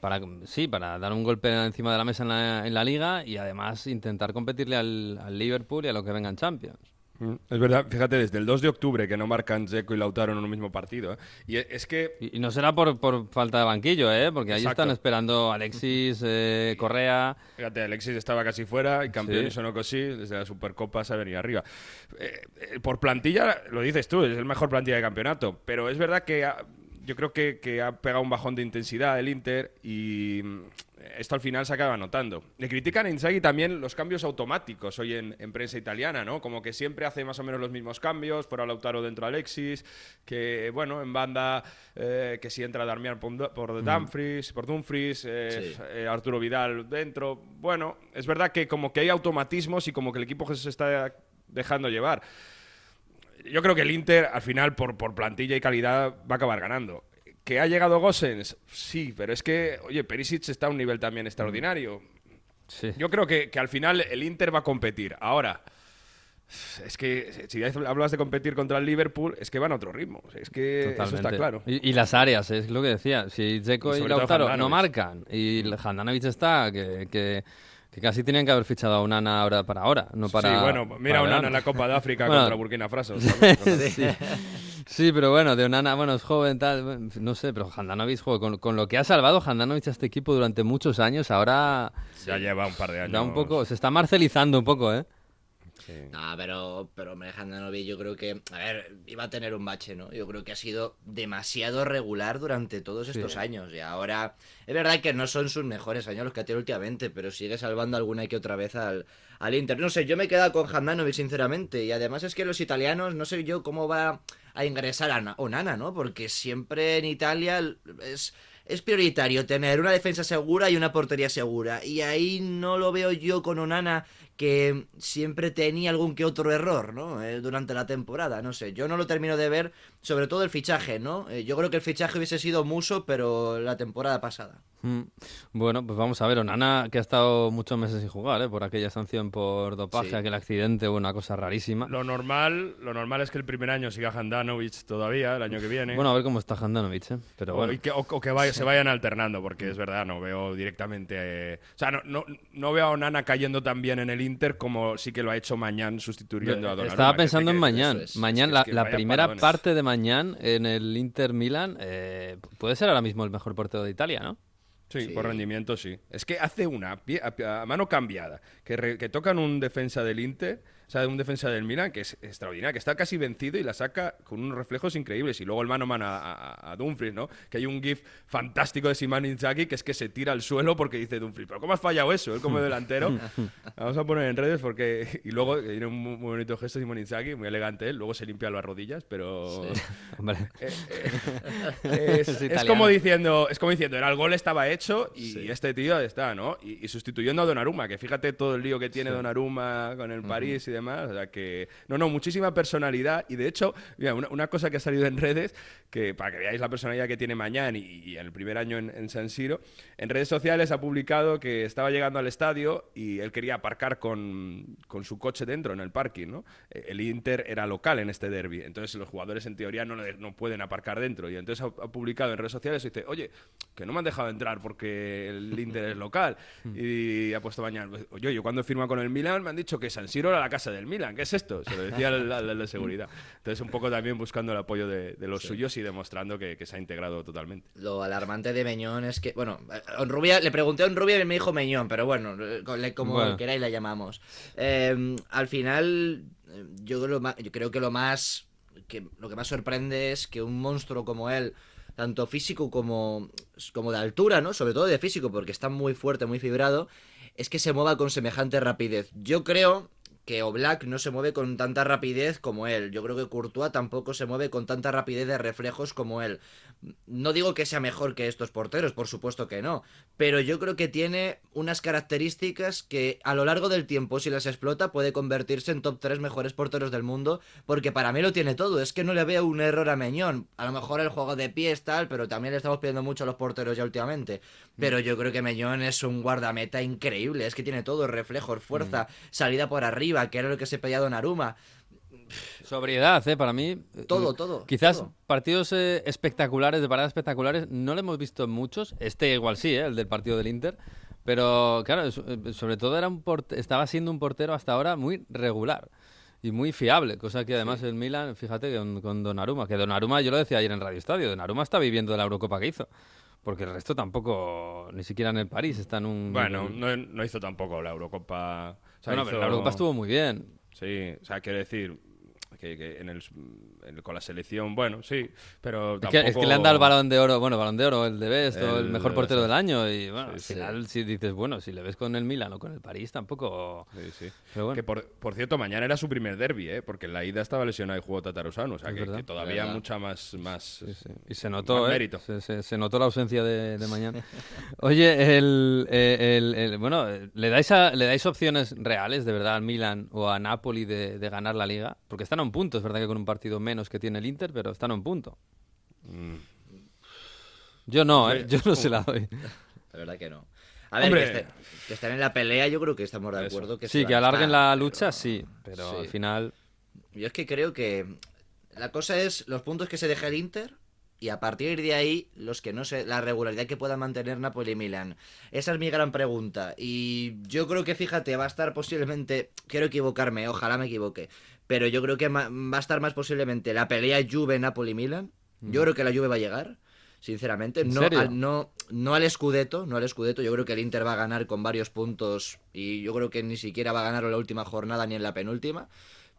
para sí, para dar un golpe encima de la mesa en la, en la liga y además intentar competirle al, al Liverpool y a lo que venga en Champions. Es verdad, fíjate, desde el 2 de octubre que no marcan Dzeko y Lautaro en un mismo partido. ¿eh? Y es que Y, y no será por, por falta de banquillo, ¿eh? Porque ahí están esperando Alexis, eh, Correa. Fíjate, Alexis estaba casi fuera y campeón Sí. y cosí, desde la Supercopa se ha venido arriba. Eh, por plantilla, lo dices tú, es el mejor plantilla de campeonato, pero es verdad que ha- yo creo que, que ha pegado un bajón de intensidad el Inter y esto al final se acaba notando. Le critican a Inzaghi también los cambios automáticos hoy en, en prensa italiana, ¿no? Como que siempre hace más o menos los mismos cambios, fuera Lautaro dentro Alexis, que bueno, en banda que que si entra Darmian por, por Dumfries, por Dumfries, eh, Sí. eh, Arturo Vidal dentro. Bueno, es verdad que como que hay automatismos y como que el equipo se está dejando llevar. Yo creo que el Inter, al final, por, por plantilla y calidad, va a acabar ganando. ¿Que ha llegado Gosens? Sí, pero es que, oye, Perisic está a un nivel también extraordinario. Sí. Yo creo que, que al final el Inter va a competir. Ahora, es que si hablas de competir contra el Liverpool, es que van a otro ritmo. Es que eso está claro. Y, y las áreas, es lo que decía. Si Dzeko Y y, Lautaro no marcan y Handanovic está, que, que, que casi tenían que haber fichado a Unana ahora para ahora, no para. sí, bueno, mira para una verano. en la Copa de África Bueno. contra Burkina Faso. sí. Sí, pero bueno, de Onana, bueno, es joven, tal, no sé, pero Handanovic, joder, con, con lo que ha salvado Handanovic a este equipo durante muchos años, ahora ya lleva un par de años. da un poco, se está marcelizando un poco, ¿eh? No, pero, pero hombre, Handanovic yo creo que, a ver, iba a tener un bache, ¿no? Yo creo que ha sido demasiado regular durante todos estos años. Y ahora, es verdad que no son sus mejores años los que ha tenido últimamente, pero sigue salvando alguna que otra vez al, al Inter. No sé, yo me he quedado con Handanovic, sinceramente. Y además es que los italianos, no sé yo cómo va a ingresar a Na- Onana, ¿no? Porque siempre en Italia es... Es prioritario tener una defensa segura y una portería segura. Y ahí no lo veo yo con Onana que siempre tenía algún que otro error, ¿no? Eh, durante la temporada, no sé. Yo no lo termino de ver, sobre todo el fichaje, ¿no? Eh, yo creo que el fichaje hubiese sido Muso, pero la temporada pasada. Mm. Bueno, pues vamos a ver, Onana que ha estado muchos meses sin jugar, ¿eh? por aquella sanción por dopaje, Sí. aquel accidente, una cosa rarísima. Lo normal, lo normal es que el primer año siga Handanovic todavía, el año que viene. Bueno, a ver cómo está Handanovic, ¿eh? pero O- bueno. y que, o- o que vaya- se vayan alternando, porque es verdad, no veo directamente. eh, o sea, no, no, no veo a Onana cayendo tan bien en el Inter como sí que lo ha hecho Mañán sustituyendo a Donnarumma. Estaba pensando en Mañán. es. Mañán, Es la, que la vaya primera paradones. parte de Mañán en el Inter Milan eh, puede ser ahora mismo el mejor portero de Italia, ¿no? Sí, Sí. por rendimiento sí. Es que hace una a, a mano cambiada, que, re- que tocan un defensa del Inter, o sea, un defensa del Milan, que es extraordinario, que está casi vencido y la saca con unos reflejos increíbles. Y luego el mano a mano a, a- Dumfries, ¿no? Que hay un gif fantástico de Simán Inzaghi que es que se tira al suelo porque dice Dumfries, ¿pero cómo has fallado eso? Él como delantero. Vamos a poner en redes porque... Y luego tiene un muy, bonito gesto Simón Inzaghi, muy elegante él, luego se limpia las rodillas, pero... Hombre. Eh, eh, es, Es es como diciendo, es como diciendo, era el gol estaba hecho y este tío está, ¿no? Y, y sustituyendo a Donnarumma, que fíjate todo el lío que tiene Donnarumma con el París y demás, o sea que no, no, muchísima personalidad. Y de hecho, mira, una, una cosa que ha salido en redes, que para que veáis la personalidad que tiene Mañán y, y el primer año en, en San Siro, en redes sociales ha publicado que estaba llegando al estadio y él quería aparcar con, con su coche dentro en el parking, ¿no? Eh, El Inter era local en este derby, entonces los jugadores en teoría no, no pueden aparcar dentro. Y entonces ha, ha publicado en redes sociales y dice, oye, que no me han dejado entrar porque el Inter es local y ha puesto mañana, oye, yo cuando firma con el Milan me han dicho que San Siro era la casa del Milan, ¿qué es esto? Se lo decía al, de seguridad. Entonces un poco también buscando el apoyo de, de los suyos y demostrando que, que se ha integrado totalmente. Lo alarmante de Meñón es que, bueno, Rubia, le pregunté a un Rubia y me dijo Meñón, pero bueno, como Bueno. queráis la llamamos. Eh, al final, eh, yo creo, lo yo creo que lo más que lo que más sorprende es que un monstruo como él, tanto físico como, como de altura, ¿no? Sobre todo de físico, porque está muy fuerte, muy fibrado, es que se mueva con semejante rapidez. Yo creo que Oblak no se mueve con tanta rapidez como él. Yo creo que Courtois tampoco se mueve con tanta rapidez de reflejos como él. No digo que sea mejor que estos porteros, por supuesto que no, pero yo creo que tiene unas características que a lo largo del tiempo, si las explota, puede convertirse en top 3 mejores porteros del mundo, porque para mí lo tiene todo. Es que no le veo un error a Meñón. A lo mejor el juego de pies tal, pero también le estamos pidiendo mucho a los porteros ya últimamente. Pero yo creo que Meñón es un guardameta increíble. Es que tiene todo, reflejos, fuerza, salida por arriba, que era lo que se pedía Donnarumma. Sobriedad, ¿eh? Para mí. Todo, todo, Quizás todo. partidos eh, espectaculares, de paradas espectaculares, no lo hemos visto en muchos. Este igual sí, ¿eh? El del partido del Inter. Pero claro, eh, sobre todo era un estaba siendo un portero hasta ahora muy regular y muy fiable, cosa que además el Milan, fíjate, con, con Donnarumma, que Donnarumma, yo lo decía ayer en Radio Estadio, Donnarumma está viviendo de la Eurocopa que hizo, porque el resto tampoco, ni siquiera en el París, está en un... Bueno, no, no hizo tampoco la Eurocopa. O sea, Bueno, pero hizo- la Eurocopa estuvo muy bien. Sí, o sea, quiero decir que, que en el, en el- con la selección, bueno, sí, pero Es tampoco... que, es que le han dado el balón de oro, bueno, balón de oro, el de Best, o el El- mejor portero del año. Y bueno, Sí, al sí. final, si dices, bueno, si le ves con el Milan o con el París, tampoco. Sí, sí. Pero bueno. Que por, por cierto, mañana era su primer derby, ¿eh? porque en la ida estaba lesionado y jugó Tatarusano, o sea Es que, que todavía mucha más... más Sí, sí. Y se notó, ¿eh? mérito. Se, se- se notó la ausencia de, de mañana. Oye, el, eh, el- el- bueno, ¿le dais, a- ¿le dais opciones reales, de verdad, al Milan o a Napoli de, de ganar la Liga? Porque están a un punto, es verdad que con un partido menos que tiene el Inter, pero están a un punto. Mm. Yo no, ¿eh? Yo no se la doy. La verdad que no. A ver, que, este- que estén en la pelea, yo creo que estamos de acuerdo. Que Sí, que alarguen estar, la pero- lucha, sí, pero Sí. al final... Yo es que creo que la cosa es los puntos que se deja el Inter y a partir de ahí los que no sé la regularidad que puedan mantener Napoli y Milan. Esa es mi gran pregunta y yo creo que fíjate va a estar posiblemente quiero equivocarme, ojalá me equivoque, pero yo creo que va a estar más posiblemente la pelea Juve Napoli Milan. Yo creo que la Juve va a llegar. Sinceramente, ¿En no al, no, no al Scudetto, no al Scudetto. Yo creo que el Inter va a ganar con varios puntos y yo creo que ni siquiera va a ganar en la última jornada ni en la penúltima.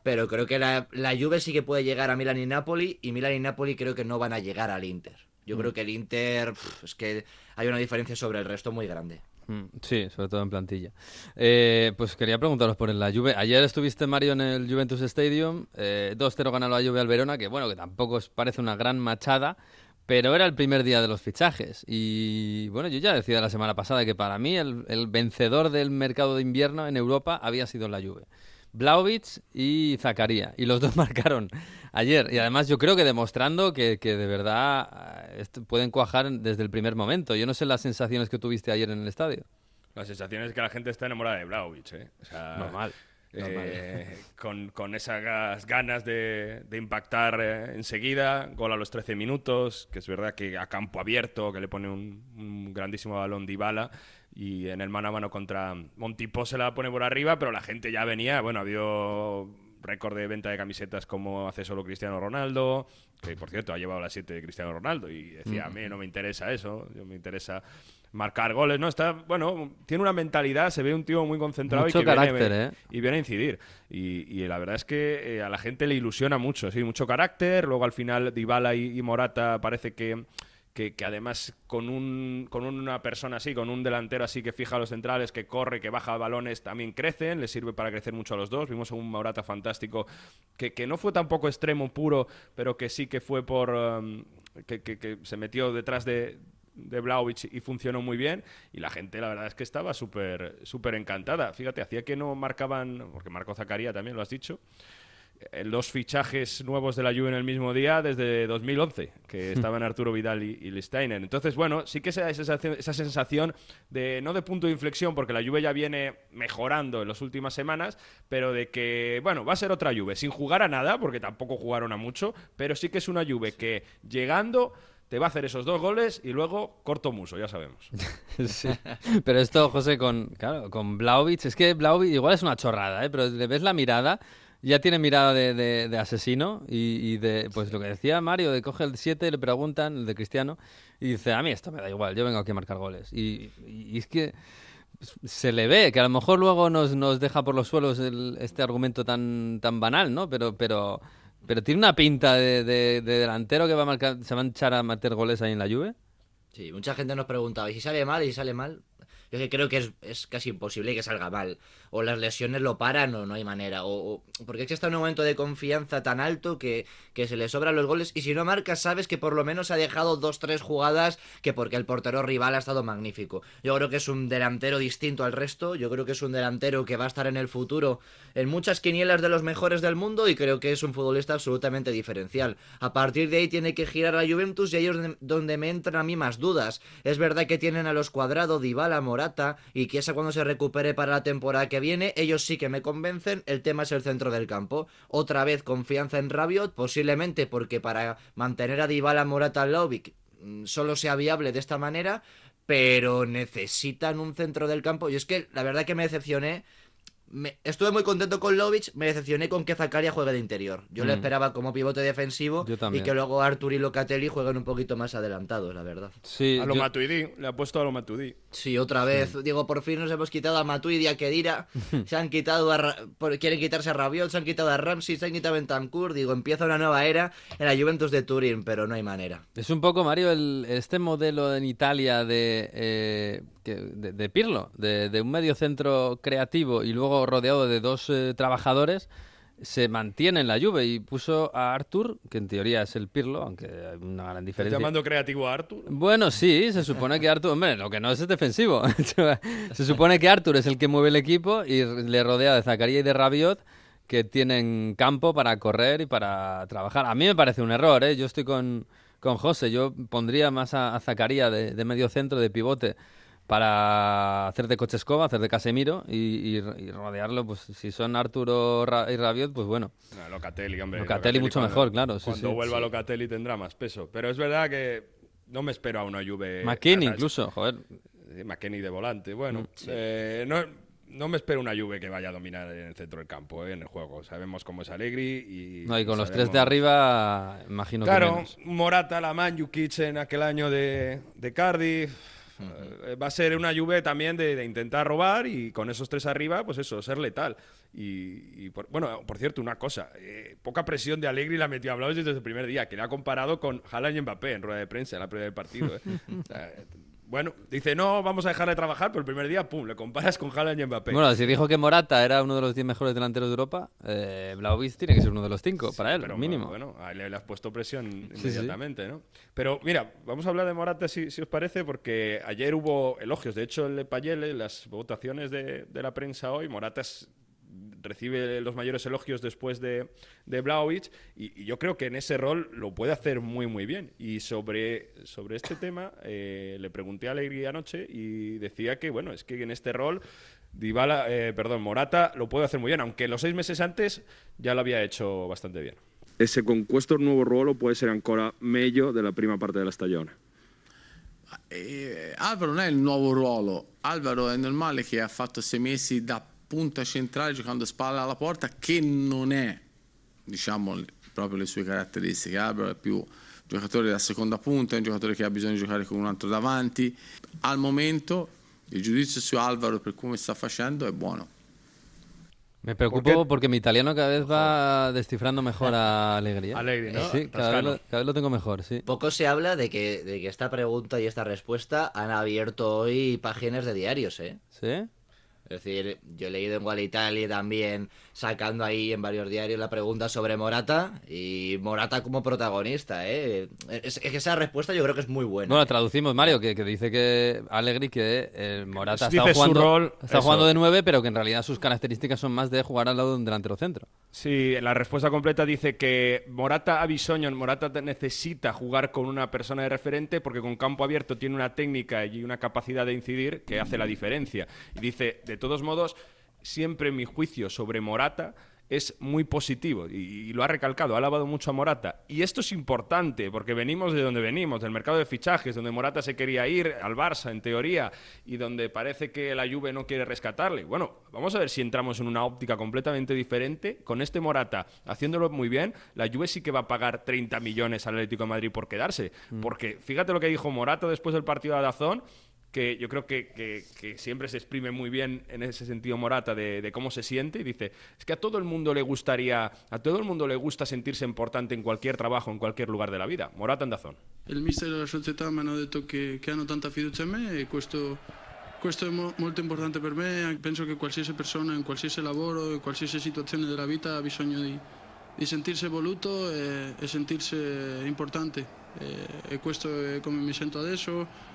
Pero creo que la, la Juve sí que puede llegar a Milan y Napoli y Milan y Napoli creo que no van a llegar al Inter. Yo creo que el Inter es que hay una diferencia sobre el resto muy grande. Mm, Sí, sobre todo en plantilla. Eh, pues quería preguntaros por la Juve. Ayer estuviste, Mario, en el Juventus Stadium. eh, 2-0 ganó la Juve al Verona, que bueno, que tampoco os parece una gran machada, Pero era el primer día de los fichajes. Y bueno, yo ya decía la semana pasada que para mí el, el vencedor del mercado de invierno en Europa había sido la Juve. Blaovic y Zakaria. Y los dos marcaron ayer. Y además yo creo que demostrando que, que de verdad eh, pueden cuajar desde el primer momento. Yo no sé las sensaciones que tuviste ayer en el estadio. La sensación es que la gente está enamorada de Blaovic, ¿eh? O sea, Normal. eh, con, con esas ganas de, de impactar eh, enseguida, gol a los 13 minutos, que es verdad que a campo abierto, que le pone un, un grandísimo balón Dybala y en el mano a mano contra Montipó se la pone por arriba, pero la gente ya venía, bueno, ha habido récord de venta de camisetas como hace solo Cristiano Ronaldo, que por cierto ha llevado la 7 de Cristiano Ronaldo y decía, a mí no me interesa eso, yo me interesa marcar goles, ¿no? Está, bueno, tiene una mentalidad, se ve un tío muy concentrado Mucho y que viene- carácter, ¿eh? y viene a incidir. Y, y la verdad es que eh, a la gente le ilusiona mucho, sí, mucho carácter. Luego al final Dybala y, y Morata parece que, que, que además con, un, con una persona así, con un delantero así que fija a los centrales, que corre, que baja balones, también crecen, le sirve para crecer mucho a los dos. Vimos a un Morata fantástico que, que no fue tampoco extremo puro, pero que sí que fue por... um, que, que- se metió detrás de, de Blaovic y funcionó muy bien y la gente la verdad es que estaba súper súper encantada. Fíjate, hacía que no marcaban, porque marcó Zacaría también, lo has dicho, los fichajes nuevos de la Juve en el mismo día desde 2011, que estaban Arturo Vidal y, y. Entonces, bueno, sí que esa, esa, sensación- esa sensación de, no de punto de inflexión, porque la Juve ya viene mejorando en las últimas semanas, pero de que, bueno, va a ser otra Juve, sin jugar a nada, porque tampoco jugaron a mucho, pero sí que es una Juve que llegando te va a hacer esos dos goles y luego corto muso, ya sabemos. Sí. Pero esto, José, con, claro, con Blaovic, es que Blaovic igual es una chorrada, ¿eh? pero le ves la mirada, ya tiene mirada de, de- de asesino y, y de, pues lo que decía Mario, de coge el 7, le preguntan, el de Cristiano, y dice, a mí esto me da igual, yo vengo aquí a marcar goles. Y, y- es que se le ve, que a lo mejor luego nos, nos deja por los suelos el- este argumento tan, tan banal, ¿no? Pero, pero, pero tiene una pinta de, de- de delantero que va a marcar, se va a echar a meter goles ahí en la Juve. Sí, mucha gente nos preguntaba, ¿y si sale mal? ¿Y si sale mal? Yo creo que es, es casi imposible que salga mal. O las lesiones lo paran o no hay manera. O, porque es que está en un momento de confianza tan alto que, que se le sobran los goles. Y si no marcas, sabes que por lo menos ha dejado dos, tres jugadas que porque el portero rival ha estado magnífico. Yo creo que es un delantero distinto al resto. Yo creo que es un delantero que va a estar en el futuro en muchas quinielas de los mejores del mundo y creo que es un futbolista absolutamente diferencial. A partir de ahí tiene que girar a Juventus y ahí es donde- me entran a mí más dudas. Es verdad que tienen a los cuadrados, Dybala, Morata y que esa cuando se recupere para la temporada que viene, ellos sí que me convencen. El tema es el centro del campo. Otra vez confianza en Rabiot, posiblemente porque para mantener a Dybala, Morata, Lovic mm, solo sea viable de esta manera, pero necesitan un centro del campo. Y es que la verdad que me decepcioné. Me- estuve muy contento con Lovic, me decepcioné con que Zakaria juegue de interior. Yo le Mm. esperaba como pivote defensivo Yo y que luego Artur y Locatelli jueguen un poquito más adelantados, la verdad. Sí, A lo yo- Matuidi, le ha puesto a lo Matuidi. Sí, otra vez. Digo, por fin nos hemos quitado a Matuidi y a Kedira. Se han quitado a Ra- quieren quitarse a Rabiot, se han quitado a Ramsey, se han quitado a Bentancur. Digo, empieza una nueva era en la Juventus de Turín, pero no hay manera. Es un poco, Mario, el, este modelo en Italia de, eh, que- de, de Pirlo, de, de un medio centro creativo y luego rodeado de dos eh, trabajadores, se mantiene en la Juve y puso a Artur, que en teoría es el Pirlo, aunque hay una gran ¿Estás diferencia. llamando creativo a Artur? Bueno, sí, se supone que Artur, hombre, lo que no es es defensivo. se supone que Artur es el que mueve el equipo y le rodea de Zacarías y de Rabiot que tienen campo para correr y para trabajar. A mí me parece un error, ¿eh? Yo estoy con, con José, yo pondría más a, a Zacarías de, de medio centro, de pivote, para hacer de coche escoba, hacer de Casemiro y, y- y rodearlo, pues si son Arturo y Rabiot, pues bueno. No, Locatelli, hombre. Locatelli mucho cuando- mejor, claro, sí, cuando sí. vuelva Sí. Locatelli tendrá más peso. Pero es verdad que no me espero a una Juve... McKinney incluso, joder. McKinney de volante. Bueno, Mm, eh, no, no me espero una Juve que vaya a dominar en el centro del campo, eh, en el juego. Sabemos cómo es Allegri y... No, y con los tres de arriba, imagino que Claro. Morata, Laman, Jukic en aquel año de, de Cardiff. Eh, Va a ser una Juve también de, de intentar robar y con esos tres arriba, pues eso, ser letal. Y, y por- bueno, por cierto, una cosa, eh, poca presión de Allegri la metió a Blausch desde el primer día, que le ha comparado con Haaland y Mbappé en rueda de prensa en la previa del partido. eh. O sea, bueno, dice, no, vamos a dejar de trabajar, pero el primer día, pum, le comparas con Haaland y Mbappé. Bueno, si dijo que Morata era uno de los 10 mejores delanteros de Europa, eh, tiene que ser uno de los 5 para él, pero mínimo. Bueno, a él le has puesto presión Sí, sí. inmediatamente, ¿no? Pero mira, vamos a hablar de Morata si, si os parece, porque ayer hubo elogios. De hecho, en Le Payele, las votaciones de, de la prensa hoy, Morata es- recibe los mayores elogios después de, de Vlahovic y, y yo creo que en ese rol lo puede hacer muy muy bien y sobre, sobre este tema eh, le pregunté a Alegría anoche y decía que bueno es que en este rol Dybala, eh, perdón Morata lo puede hacer muy bien aunque los seis meses antes ya lo había hecho bastante bien E se con questo nuovo ruolo può essere ancora meglio della prima parte della stagione? Eh, Alvaro non è il nuovo ruolo. Alvaro è normale che ha fatto sei mesi da punta centrale giocando spalla alla porta, che non è, diciamo, proprio le sue caratteristiche. Alvaro è più giocatore da seconda punta, è un giocatore che ha bisogno di giocare con un altro davanti. Al momento il giudizio su Alvaro per come sta facendo è buono. Me preocupo porque mi italiano cada vez va descifrando mejor a Allegri. ¿eh? Allegri, ¿no? Sí, cada vez, lo, cada vez lo tengo mejor, sí. Poco se habla de que, de que esta pregunta y esta respuesta han abierto hoy páginas de diarios, ¿eh? ¿Sí? Es decir, yo he leído en Wall Italia también sacando ahí en varios diarios la pregunta sobre Morata y Morata como protagonista, ¿eh? Es, es que esa respuesta yo creo que es muy buena. Bueno, traducimos, Mario, que, que dice que Allegri que el Morata jugando, rol, está jugando de 9, pero que en realidad sus características son más de jugar al lado de un delantero centro. Sí, la respuesta completa dice que Morata ha bisogno, Morata necesita jugar con una persona de referente porque con campo abierto tiene una técnica y una capacidad de incidir que hace la diferencia. Y dice, de todos modos, siempre mi juicio sobre Morata es muy positivo y, y lo ha recalcado, ha alabado mucho a Morata. Y esto es importante porque venimos de donde venimos, del mercado de fichajes, donde Morata se quería ir al Barça en teoría y donde parece que la Juve no quiere rescatarle. Bueno, vamos a ver si entramos en una óptica completamente diferente. Con este Morata haciéndolo muy bien, la Juve sí que va a pagar 30 millones al Atlético de Madrid por quedarse. Porque fíjate lo que dijo Morata después del partido de Dazón que yo creo que, que- que siempre se exprime muy bien en ese sentido Morata de, de cómo se siente y dice, es que a todo el mundo le gustaría, a todo el mundo le gusta sentirse importante en cualquier trabajo, en cualquier lugar de la vida. Morata en Dazón. Il mister e la società mi hanno detto che, che hanno tanta fiducia in me e questo, questo è mo- molto importante per me. Penso che qualsiasi persona in qualsiasi lavoro, in qualsiasi situazione della vita ha bisogno di, di sentirsi voluto e, e sentirsi importante. E, e questo è come mi sento adesso.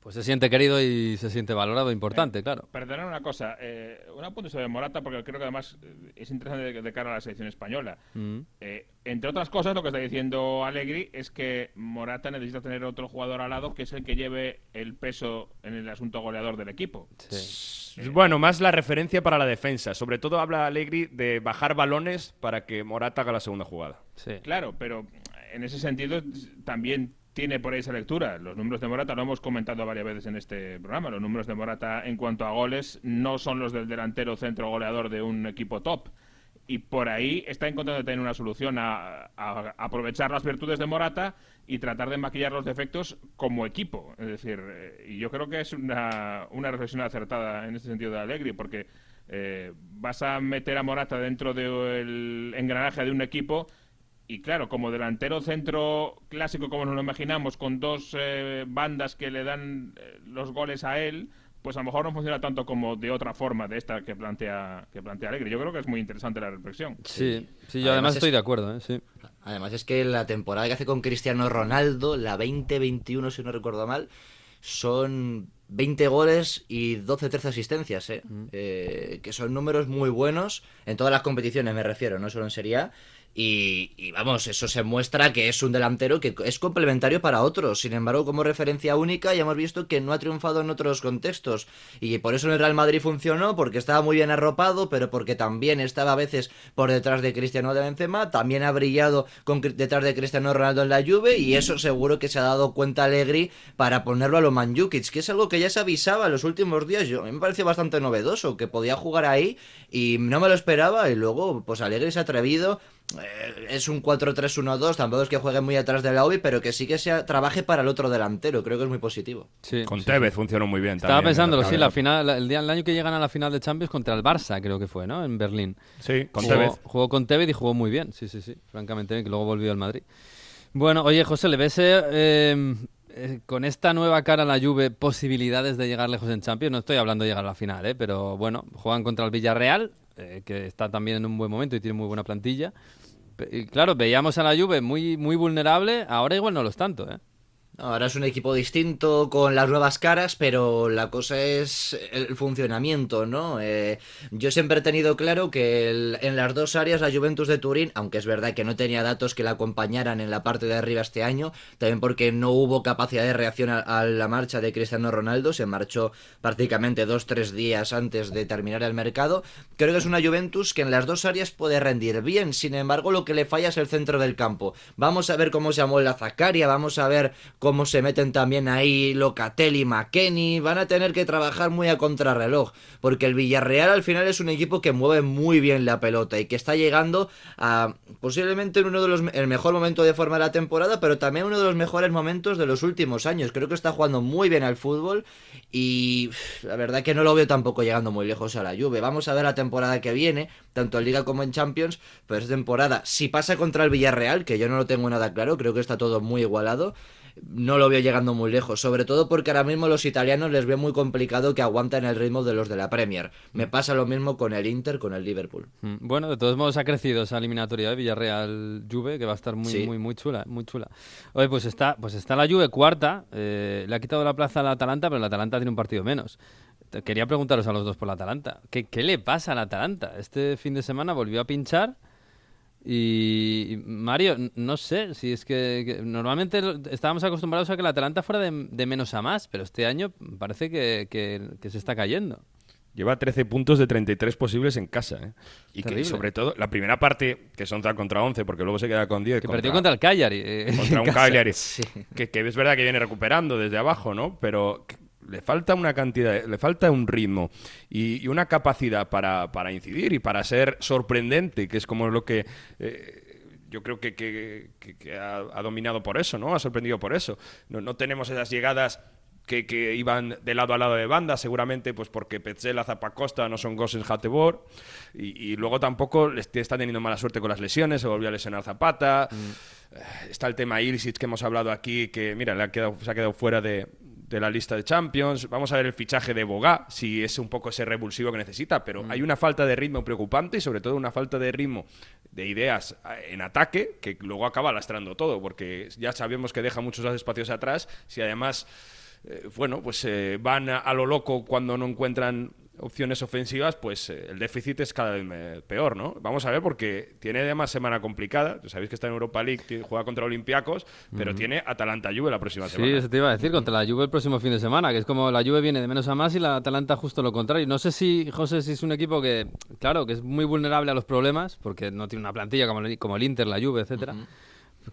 Pues se siente querido y se siente valorado, importante, claro. Perdonad una cosa, eh, un apunte sobre Morata, porque creo que además eh, es interesante de, de cara a la selección española. Mm. Eh, entre otras cosas, lo que está diciendo Allegri es que Morata necesita tener otro jugador al lado que es el que lleve el peso en el asunto goleador del equipo. Sí. Bueno, más la referencia para la defensa. Sobre todo habla Allegri de bajar balones para que Morata haga la segunda jugada. Sí. Claro, pero en ese sentido también tiene por ahí esa lectura. Los números de Morata lo hemos comentado varias veces en este programa. Los números de Morata en cuanto a goles no son los del delantero centro goleador de un equipo top. Y por ahí está encontrando tener una solución a, aprovechar las virtudes de Morata y tratar de maquillar los defectos como equipo. Es decir, eh, y yo creo que es una, una reflexión acertada en este sentido de Allegri, porque eh, vas a meter a Morata dentro del engranaje de un equipo y claro, como delantero centro clásico, como nos lo imaginamos, con dos eh, bandas que le dan eh, los goles a él, pues a lo mejor no funciona tanto como de otra forma de esta que plantea que plantea Alegre. Yo creo que es muy interesante la reflexión. Sí, sí, yo Además además es- estoy de acuerdo, ¿eh? sí. Además es que la temporada que hace con Cristiano Ronaldo, la 20-21 si no recuerdo mal, son 20 goles y 12-13 asistencias, ¿eh? Eh, que son números muy buenos en todas las competiciones, me refiero, no solo en Serie A. Y, y vamos, eso se muestra que es un delantero que es complementario para otros. Sin embargo, como referencia única, ya hemos visto que no ha triunfado en otros contextos. Y por eso en el Real Madrid funcionó, porque estaba muy bien arropado, pero porque también estaba a veces por detrás de Cristiano de Benzema. También ha brillado con, detrás de Cristiano Ronaldo en la Juve. Y eso seguro que se ha dado cuenta Allegri para ponerlo a lo Manjukic, que es algo que ya se avisaba en los últimos días. Yo, a mí me pareció bastante novedoso, que podía jugar ahí y no me lo esperaba. Y luego, pues Allegri se ha atrevido. Eh, es un 4-3-1-2, tampoco es que juegue muy atrás de la OBI, pero que sí que sea, trabaje para el otro delantero. Creo que es muy positivo. Sí, Con sí, Tevez sí. funcionó muy bien Estaba también. pensándolo, sí, la final, la- el, día, el año que llegan a la final de Champions contra el Barça, creo que fue, ¿no? En Berlín. Sí, con jugó, Tevez. jugó con Tevez y jugó muy bien, sí, sí, sí, francamente que luego volvió al Madrid. Bueno, oye, José, ¿le ves eh, eh, eh, con esta nueva cara a la Juve posibilidades de llegar lejos en Champions? No estoy hablando de llegar a la final, ¿eh? pero bueno, juegan contra el Villarreal, eh, que está también en un buen momento y tiene muy buena plantilla. Claro, veíamos a la Juve muy, muy vulnerable, ahora igual no lo es tanto, ¿eh? Ahora es un equipo distinto con las nuevas caras, pero la cosa es el funcionamiento, ¿no? Eh, yo siempre he tenido claro que en las dos áreas la Juventus de Turín, aunque es verdad que no tenía datos que la acompañaran en la parte de arriba este año, también porque no hubo capacidad de reacción a, la marcha de Cristiano Ronaldo, se marchó prácticamente dos, tres días antes de terminar el mercado, creo que es una Juventus que en las dos áreas puede rendir bien, sin embargo lo que le falla es el centro del campo. Vamos a ver cómo se amolda Zacaria, vamos a ver cómo se meten también ahí Locatelli, McKenny, van a tener que trabajar muy a contrarreloj, porque el Villarreal al final es un equipo que mueve muy bien la pelota y que está llegando a posiblemente en uno de los el mejor momento de forma de la temporada, pero también uno de los mejores momentos de los últimos años. Creo que está jugando muy bien al fútbol y la verdad que no lo veo tampoco llegando muy lejos a la Juve. Vamos a ver la temporada que viene, tanto en Liga como en Champions, pero esta temporada, si pasa contra el Villarreal, que yo no lo tengo nada claro, creo que está todo muy igualado, no lo veo llegando muy lejos, sobre todo porque ahora mismo los italianos les veo muy complicado que aguanten el ritmo de los de la Premier. Me pasa lo mismo con el Inter, con el Liverpool. Mm, Bueno, de todos modos ha crecido esa eliminatoria de Villarreal-Juve, que va a estar muy, Sí. muy, muy chula, muy chula. Oye, pues está, pues está la Juve cuarta, eh, le ha quitado la plaza al Atalanta, pero el Atalanta tiene un partido menos. Quería preguntaros a los dos por el Atalanta, ¿qué, qué le pasa al Atalanta? Este fin de semana volvió a pinchar y, Mario, no sé, si es que, que normalmente estábamos acostumbrados a que el Atalanta fuera de, de menos a más, pero este año parece que, que- que se está cayendo. Lleva 13 puntos de 33 posibles en casa. ¿eh? Y que sobre todo, la primera parte, que son contra 11, porque luego se queda con 10. Que perdió contra el Cagliari. eh, contra un. Cagliari. Que, que es verdad que viene recuperando desde abajo, ¿no? Pero que le falta una cantidad, le falta un ritmo y, y una capacidad para, para incidir y para ser sorprendente, que es como lo que... eh, yo creo que, que- que- que ha, ha dominado por eso, ¿no? Ha sorprendido por eso. No, no tenemos esas llegadas que, que iban de lado a lado de banda, seguramente pues porque Petzela, Zapacosta no son Gosens Hatebor y, y luego tampoco les- está teniendo mala suerte con las lesiones, se volvió a lesionar Zapata. Eh, Está el tema Ilicic que hemos hablado aquí, que mira, le ha quedado, se ha quedado fuera de, de la lista de Champions. Vamos a ver el fichaje de Bogá, si es un poco ese revulsivo que necesita, pero hay una falta de ritmo preocupante y sobre todo una falta de ritmo de ideas eh, en ataque que luego acaba lastrando todo, porque ya sabemos que deja muchos espacios atrás. Si además, eh, bueno, pues eh, van a, a lo loco cuando no encuentran opciones ofensivas, pues eh, el déficit es cada vez me- peor, ¿no? Vamos a ver porque tiene además semana complicada. Sabéis que está en Europa League, tiene- juega contra Olympiacos, pero tiene Atalanta-Juve la próxima Sí, semana. eso te iba a decir, contra la Juve el próximo fin de semana, que es como la Juve viene de menos a más y la Atalanta justo lo contrario. No sé si, José, si es un equipo que, claro, que es muy vulnerable a los problemas, porque no tiene una plantilla como el, como el Inter, la Juve, etcétera.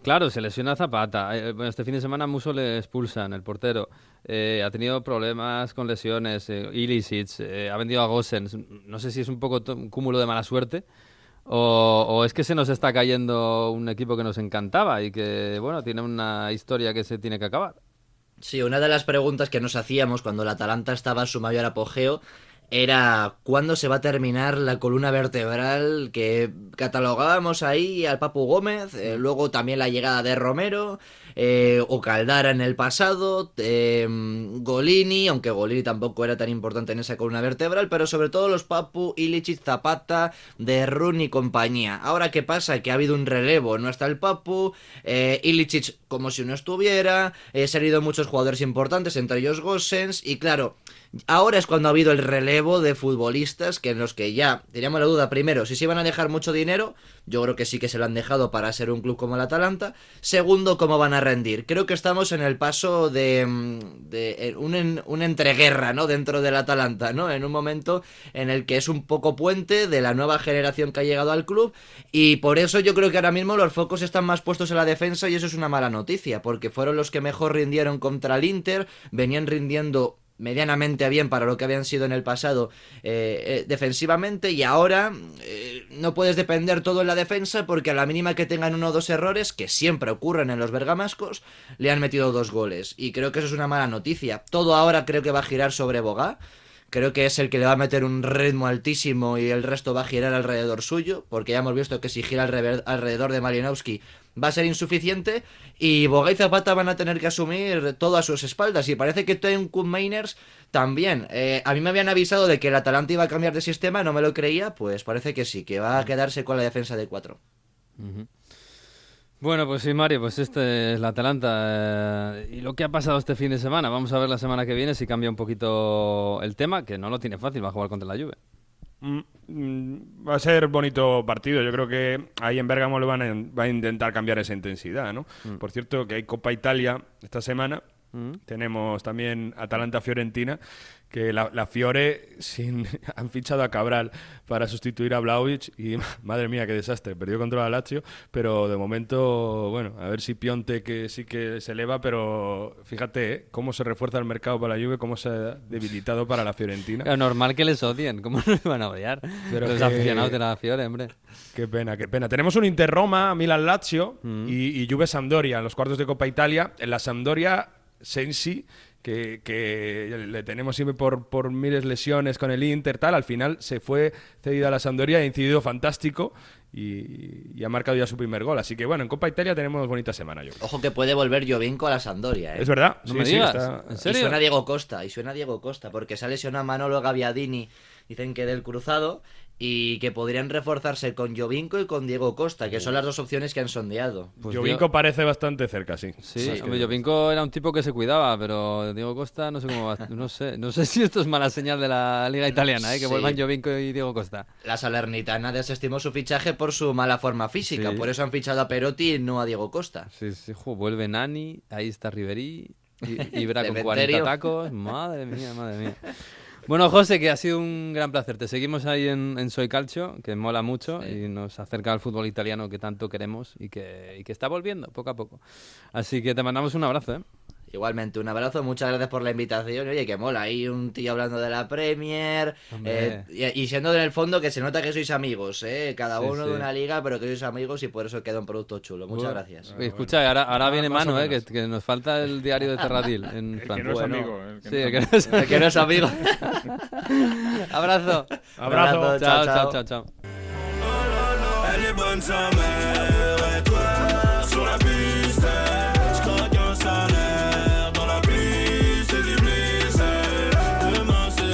Claro, se lesiona Zapata. Eh, bueno, este fin de semana Muso le expulsan, el portero. Eh, ha tenido problemas con lesiones. Eh, eh, ha vendido a Gosens. No sé si es un poco un cúmulo de mala suerte. O, o es que se nos está cayendo un equipo que nos encantaba y que, bueno, tiene una historia que se tiene que acabar. Sí, una de las preguntas que nos hacíamos cuando el Atalanta estaba en su mayor apogeo era cuándo se va a terminar la columna vertebral que catalogábamos ahí al Papu Gómez, eh, luego también la llegada de Romero, eh, o Caldara en el pasado, eh, Golini, aunque Golini tampoco era tan importante en esa columna vertebral, pero sobre todo los Papu, Ilicic, Zapata, de Run y compañía. Ahora, ¿qué pasa? Que ha habido un relevo, no está el Papu, eh, como si no estuviera, se han ido muchos jugadores importantes, entre ellos Gossens, y claro, Ahora es cuando ha habido el relevo de futbolistas que en los que ya teníamos la duda primero si se iban a dejar mucho dinero, yo creo que sí que se lo han dejado para ser un club como el Atalanta. Segundo, cómo van a rendir. Creo que estamos en el paso de, mm, de eh, un, en- un entreguerra, ¿no? Dentro del Atalanta, ¿no? En un momento en el que es un poco puente de la nueva generación que ha llegado al club y por eso yo creo que ahora mismo los focos están más puestos en la defensa y eso es una mala noticia porque fueron los que mejor rindieron contra el Inter, venían rindiendo medianamente bien para lo que habían sido en el pasado eh, eh, defensivamente y ahora eh, no puedes depender todo en la defensa porque a la mínima que tengan uno o dos errores que siempre ocurren en los bergamascos le han metido dos goles. Y creo que eso es una mala noticia. Todo ahora creo que va a girar sobre Bogá Creo que es el que le va a meter un ritmo altísimo y el resto va a girar alrededor suyo, porque ya hemos visto que si gira alrededor, de Malinowski va a ser insuficiente y Boga y Zapata van a tener que asumir todo a sus espaldas y parece que Ten Mainers también. Eh, a mí me habían avisado de que el Atalanta iba a cambiar de sistema, no me lo creía, pues parece que sí, que va a quedarse con la defensa de cuatro. Bueno, pues sí, Mario, pues este es la Atalanta. eh, y lo que ha pasado este fin de semana, vamos a ver la semana que viene si cambia un poquito el tema, que no lo tiene fácil, va a jugar contra la Juve. Mm, mm, Va a ser bonito partido. Yo creo que ahí en Bergamo le van a, va a intentar cambiar esa intensidad, ¿no? Mm. Por cierto, que hay Copa Italia esta semana. Tenemos también Atalanta-Fiorentina, que la, la Fiore sin, han fichado a Cabral para sustituir a Vlaovic y madre mía, qué desastre. Perdió contra la Lazio, pero de momento, bueno, a ver si Pionte que sí que se eleva, pero fíjate ¿eh? cómo se refuerza el mercado para la Juve, cómo se ha debilitado para la Fiorentina. Claro, normal que les odien, ¿cómo no van a odiar? Pero Los que- aficionados de la Fiore, hombre. Qué pena, qué pena. Tenemos un Inter-Roma, Milan-Lazio y, y Juve-Sampdoria en los cuartos de Copa Italia. En la Sampdoria, Sensi, que, que le tenemos siempre por, por miles lesiones con el Inter, tal. Al final se fue cedido a la Sampdoria, ha incidido fantástico y, y ha marcado ya su primer gol. Así que bueno, en Copa Italia tenemos bonita semana, yo creo. Ojo que puede volver Jovinko a la Sampdoria, ¿eh? Es verdad, No sí, me sí, digas. está- ¿En Y serio? suena Diego Costa, y suena Diego Costa, porque se ha lesionado a Manolo Gaviadini, dicen que del cruzado, y que podrían reforzarse con Jovinko y con Diego Costa, que son las dos opciones que han sondeado. Pues Jovinko parece bastante cerca, sí. Sí, hombre. Jovinko era un tipo que se cuidaba, pero Diego Costa no sé cómo va. No sé, no sé si esto es mala señal de la liga italiana, ¿eh? que Sí. vuelvan Jovinko y Diego Costa. La Salernitana desestimó su fichaje por su mala forma física, Sí. por eso han fichado a Perotti y no a Diego Costa. Sí, sí, jo, vuelve Nani, ahí está Ribery, y- Ibra con Cementerio. 40 tacos. Madre mía, madre mía. Bueno, José, que ha sido un gran placer. Te seguimos ahí en, en Soy Calcio, que mola mucho y nos acerca al fútbol italiano que tanto queremos y que, y que está volviendo poco a poco. Así que te mandamos un abrazo, ¿eh? Igualmente, un abrazo, muchas gracias por la invitación. Oye, que mola, ahí un tío hablando de la Premier. Eh, y, y siendo en el fondo que se nota que sois amigos, ¿eh? Cada Sí, uno sí. de una liga, pero que sois amigos y por eso queda un producto chulo. Muchas Bueno, gracias. Escucha, ahora, ahora Ah, viene más o Manu, ¿eh? Que, nos falta el diario de Terradil en El que Francia. no es amigo, el que sí, no el es que no es El que no es amigo. Abrazo. Abrazo. Chao, chao, chao, chao.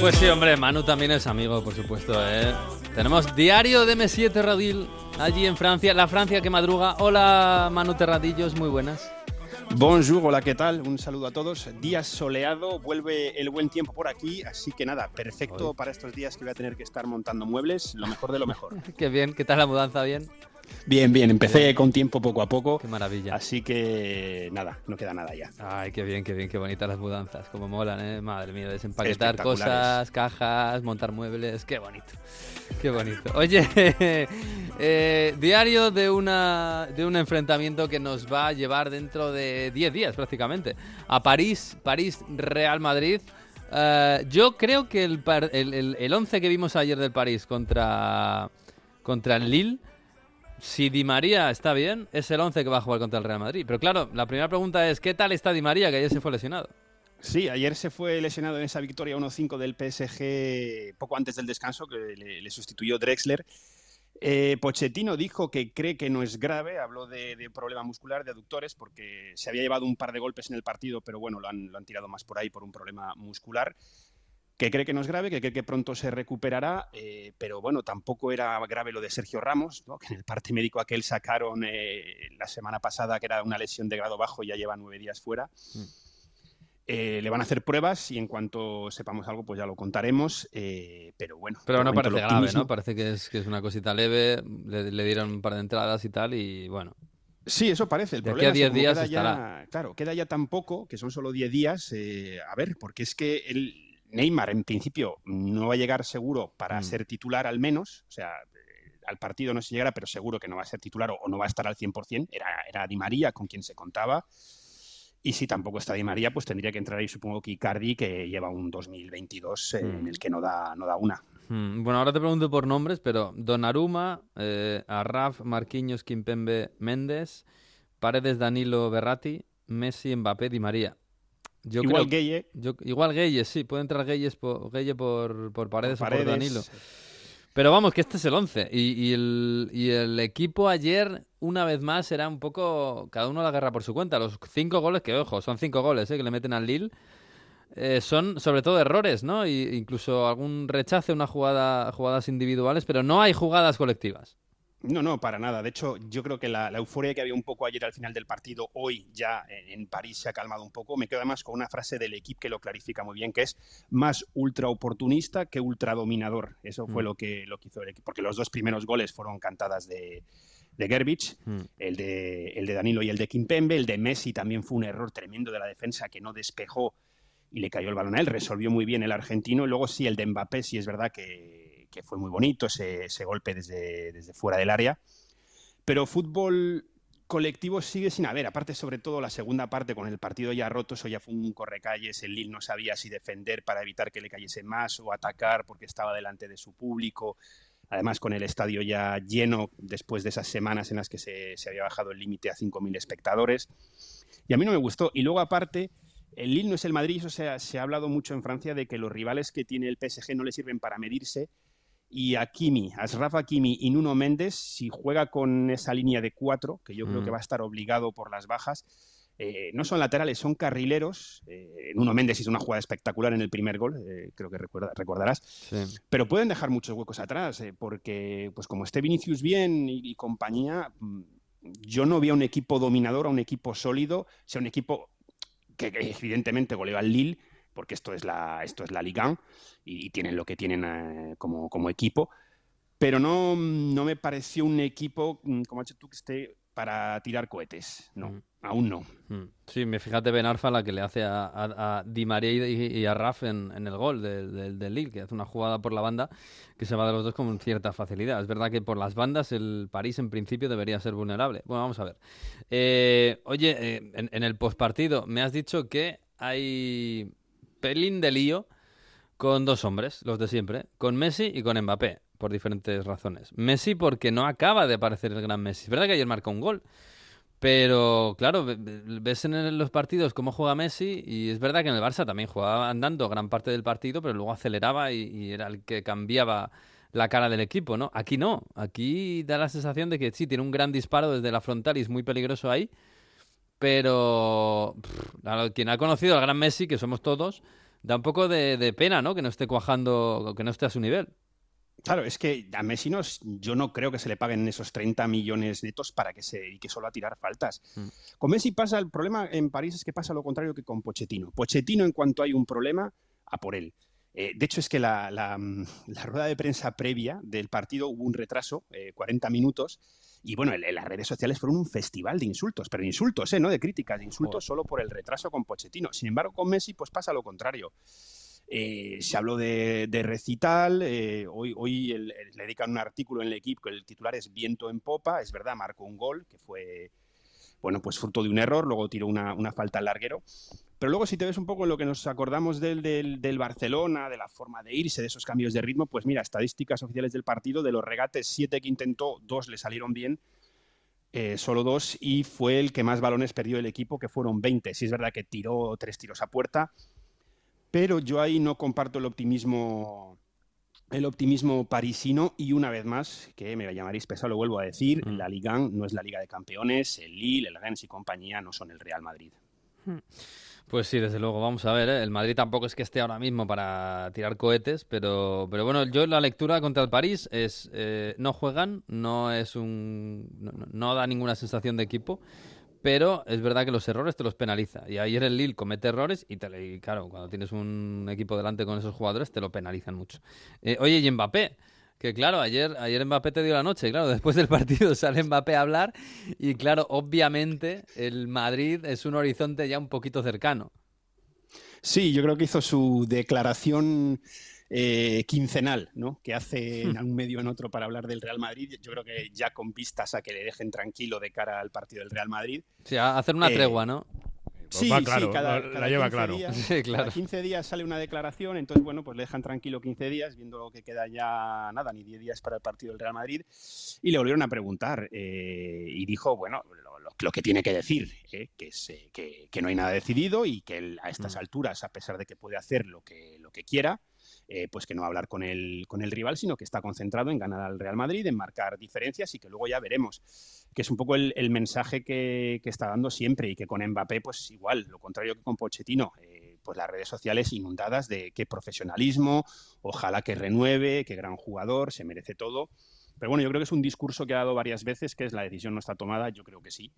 Pues sí, hombre, Manu también es amigo, por supuesto, ¿eh? Tenemos diario de Messier Terradil allí en Francia, la Francia que madruga. Hola, Manu Terradillos, muy buenas. Bonjour, hola, ¿qué tal? Un saludo a todos. Día soleado, vuelve el buen tiempo por aquí, así que nada, perfecto Hoy. para estos días que voy a tener que estar montando muebles, lo mejor de lo mejor. Qué bien, ¿qué tal la mudanza? ¿Bien? Bien, bien, empecé con tiempo poco a poco, Qué maravilla. así que nada, no queda nada ya. Ay, qué bien, qué bien, qué bonitas las mudanzas, como molan, ¿eh? Madre mía, desempaquetar cosas, cajas, montar muebles, qué bonito, qué bonito. Oye, eh, diario de, una, de un enfrentamiento que nos va a llevar dentro de 10 días prácticamente a París, París-Real Madrid. Eh, yo creo que el, par- el, el, el 11 que vimos ayer del París contra, contra el Lille si Di María está bien, es el 11 que va a jugar contra el Real Madrid. Pero claro, la primera pregunta es, ¿qué tal está Di María, que ayer se fue lesionado? Sí, ayer se fue lesionado en esa victoria 1-5 del PSG poco antes del descanso, que le, sustituyó Drexler. Eh, Pochettino dijo que cree que no es grave, habló de, problema muscular de aductores porque se había llevado un par de golpes en el partido, pero bueno, lo han tirado más por ahí por un problema muscular. Que cree que no es grave, que cree que pronto se recuperará, eh, pero bueno, tampoco era grave lo de Sergio Ramos, ¿no? que en el parte médico aquel sacaron eh, la semana pasada que era una lesión de grado bajo y ya lleva nueve días fuera. Eh, le van a hacer pruebas y en cuanto sepamos algo, pues ya lo contaremos. eh, pero bueno, Pero no parece grave, ¿no? Parece que es, que es una cosita leve, le, le dieron un par de entradas y tal, y bueno. Sí, eso parece. El De aquí problema a es que 10 como días queda estará. Ya, claro, queda ya tan poco, que son solo 10 días. eh, a ver, porque es que el Neymar, en principio, no va a llegar seguro para Mm. ser titular al menos. O sea, eh, al partido no se llegará, pero seguro que no va a ser titular o, no va a estar al 100%. Era, era Di María con quien se contaba. Y si tampoco está Di María, pues tendría que entrar ahí, supongo que Icardi, que lleva un 2022 eh, Mm. en el que no da, no da una. Hmm, Bueno, ahora te pregunto por nombres, pero Donnarumma, eh, Arraf, Marquinhos, Kimpembe, Méndez, Paredes, Danilo, Berratti, Messi, Mbappé, Di María. Yo Igual creo- Gueye. yo- igual Gueye, sí, puede entrar Gueye por, Gueye por, por Paredes o por. Danilo. Pero vamos, que este es el 11. Y, y el, y el equipo ayer, una vez más, era un poco cada uno la guerra por su cuenta. Los cinco goles, que ojo, son cinco goles eh, que le meten al Lille, eh, son sobre todo errores, ¿no? Y incluso algún rechace, una jugada, jugadas individuales, pero no hay jugadas colectivas. No, no, para nada. De hecho, yo creo que la, la euforia que había un poco ayer al final del partido, hoy ya en, en París se ha calmado un poco. Me quedo además con una frase del equipo que lo clarifica muy bien, que es más ultra oportunista que ultra dominador. Eso fue Mm. lo, que, lo que hizo el equipo, porque los dos primeros goles fueron cantadas de, de Gerbich, el de, el de Danilo y el de Kimpembe. El de Messi también fue un error tremendo de la defensa que no despejó y le cayó el balón a él. Resolvió muy bien el argentino. Luego sí, el de Mbappé, sí es verdad que, que fue muy bonito ese, golpe desde, fuera del área. Pero fútbol colectivo sigue sin haber. Aparte, sobre todo, la segunda parte con el partido ya roto, eso ya fue un correcalles. El Lille no sabía si defender para evitar que le cayese más o atacar porque estaba delante de su público. Además, con el estadio ya lleno después de esas semanas en las que se, se había bajado el límite a 5.000 espectadores. Y a mí no me gustó. Y luego, aparte, el Lille no es el Madrid. O sea, se ha hablado mucho en Francia de que los rivales que tiene el PSG no le sirven para medirse. Y a Kimi, a Asraf Hakimi y Nuno Méndez, si juega con esa línea de cuatro, que yo creo Mm. que va a estar obligado por las bajas, eh, no son laterales, son carrileros. Eh, Nuno Méndez hizo una jugada espectacular en el primer gol, eh, creo que recuerda- recordarás. Pero pueden dejar muchos huecos atrás, porque pues como esté Vinicius bien y, y compañía, mm, yo no veo un equipo dominador, a un equipo sólido, sea, un equipo que, que evidentemente goleó al Lille, porque esto es la, esto es la Liga 1 y, y tienen lo que tienen eh, como, como equipo. Pero no, no me pareció un equipo, mm, como has dicho tú, que esté para tirar cohetes. No, aún no. Mm. Sí, me fíjate Ben Arfa la que le hace a, a- a Di María y, y a Raf en, en el gol del, del Lille, que hace una jugada por la banda que se va de los dos con cierta facilidad. Es verdad que por las bandas el París en principio debería ser vulnerable. Bueno, vamos a ver. Eh, oye, eh, en, en el postpartido me has dicho que hay pelín de lío con dos hombres, los de siempre, con Messi y con Mbappé, por diferentes razones. Messi porque no acaba de aparecer el gran Messi. Es verdad que ayer marcó un gol, pero claro, ve- ve- ves en los partidos cómo juega Messi y es verdad que en el Barça también jugaba andando gran parte del partido, pero luego aceleraba y, y era el que cambiaba la cara del equipo, ¿no? Aquí no, aquí da la sensación de que sí, tiene un gran disparo desde la frontal y es muy peligroso ahí, pero pff, quien ha conocido al gran Messi, que somos todos, da un poco de, de pena, ¿no? Que no esté cuajando, que no esté a su nivel. Claro, es que a Messi no, yo no creo que se le paguen esos 30 millones netos para que se dedique solo a tirar faltas. Con Messi pasa, el problema en París es que pasa lo contrario que con Pochettino. Pochettino, en cuanto hay un problema, a por él. Eh, de hecho, es que la, la, mm, la rueda de prensa previa del partido hubo un retraso, eh, 40 minutos, y bueno, el- el- las redes sociales fueron un festival de insultos, pero insultos, ¿eh? no de críticas, de insultos solo por el retraso con Pochettino. Sin embargo, con Messi, pues pasa lo contrario. Eh, se habló de, de recital, eh, hoy, hoy el- el- le dedican un artículo en el equipo que el titular es Viento en Popa, es verdad, marcó un gol que fue, bueno, pues fruto de un error, luego tiró una, una falta al larguero. Pero luego si te ves un poco en lo que nos acordamos del, del, del Barcelona, de la forma de irse, de esos cambios de ritmo, pues mira, estadísticas oficiales del partido, de los regates, siete que intentó, dos le salieron bien, eh, solo dos, y fue el que más balones perdió el equipo, que fueron 20. Sí es verdad que tiró tres tiros a puerta, pero yo ahí no comparto el optimismo el optimismo parisino y una vez más, que me llamaréis pesado, lo vuelvo a decir, la Liga 1 no es la Liga de Campeones, el Lille, el Rennes y compañía no son el Real Madrid. Pues sí, desde luego, vamos a ver, ¿eh? el Madrid tampoco es que esté ahora mismo para tirar cohetes, pero, pero bueno, yo la lectura contra el París es, eh, no juegan, no es un, no, da ninguna sensación de equipo, pero es verdad que los errores te los penaliza. Y ayer el Lille comete errores y, te, claro, cuando tienes un equipo delante con esos jugadores te lo penalizan mucho. Eh, oye, y Mbappé, que claro, ayer, ayer Mbappé te dio la noche, claro, después del partido sale Mbappé a hablar y claro, obviamente el Madrid es un horizonte ya un poquito cercano. Sí, yo creo que hizo su declaración eh, quincenal, ¿no? Que hace en un medio en otro para hablar del Real Madrid. Yo creo que ya con vistas a que le dejen tranquilo de cara al partido del Real Madrid. Sí, a hacer una Eh, tregua, ¿no? Sí, va sí, claro, cada, la lleva 15 claro. días- Sí, claro. cada 15 días sale una declaración, entonces, bueno, pues le dejan tranquilo 15 días, viendo que queda ya nada, ni 10 días para el partido del Real Madrid, y le volvieron a preguntar, eh, y dijo, bueno, lo, lo lo que tiene que decir, ¿eh? que, es, eh, que, que no hay nada decidido y que él a estas alturas, a pesar de que puede hacer lo que, lo que quiera, eh, pues que no hablar con el, con el rival, sino que está concentrado en ganar al Real Madrid, en marcar diferencias y que luego ya veremos. Que es un poco el, el mensaje que, que está dando siempre y que con Mbappé, pues igual, lo contrario que con Pochettino. eh, pues las redes sociales inundadas de qué profesionalismo, ojalá que renueve, qué gran jugador, se merece todo. Pero bueno, yo creo que es un discurso que ha dado varias veces, que es la decisión no está tomada, yo creo que sí.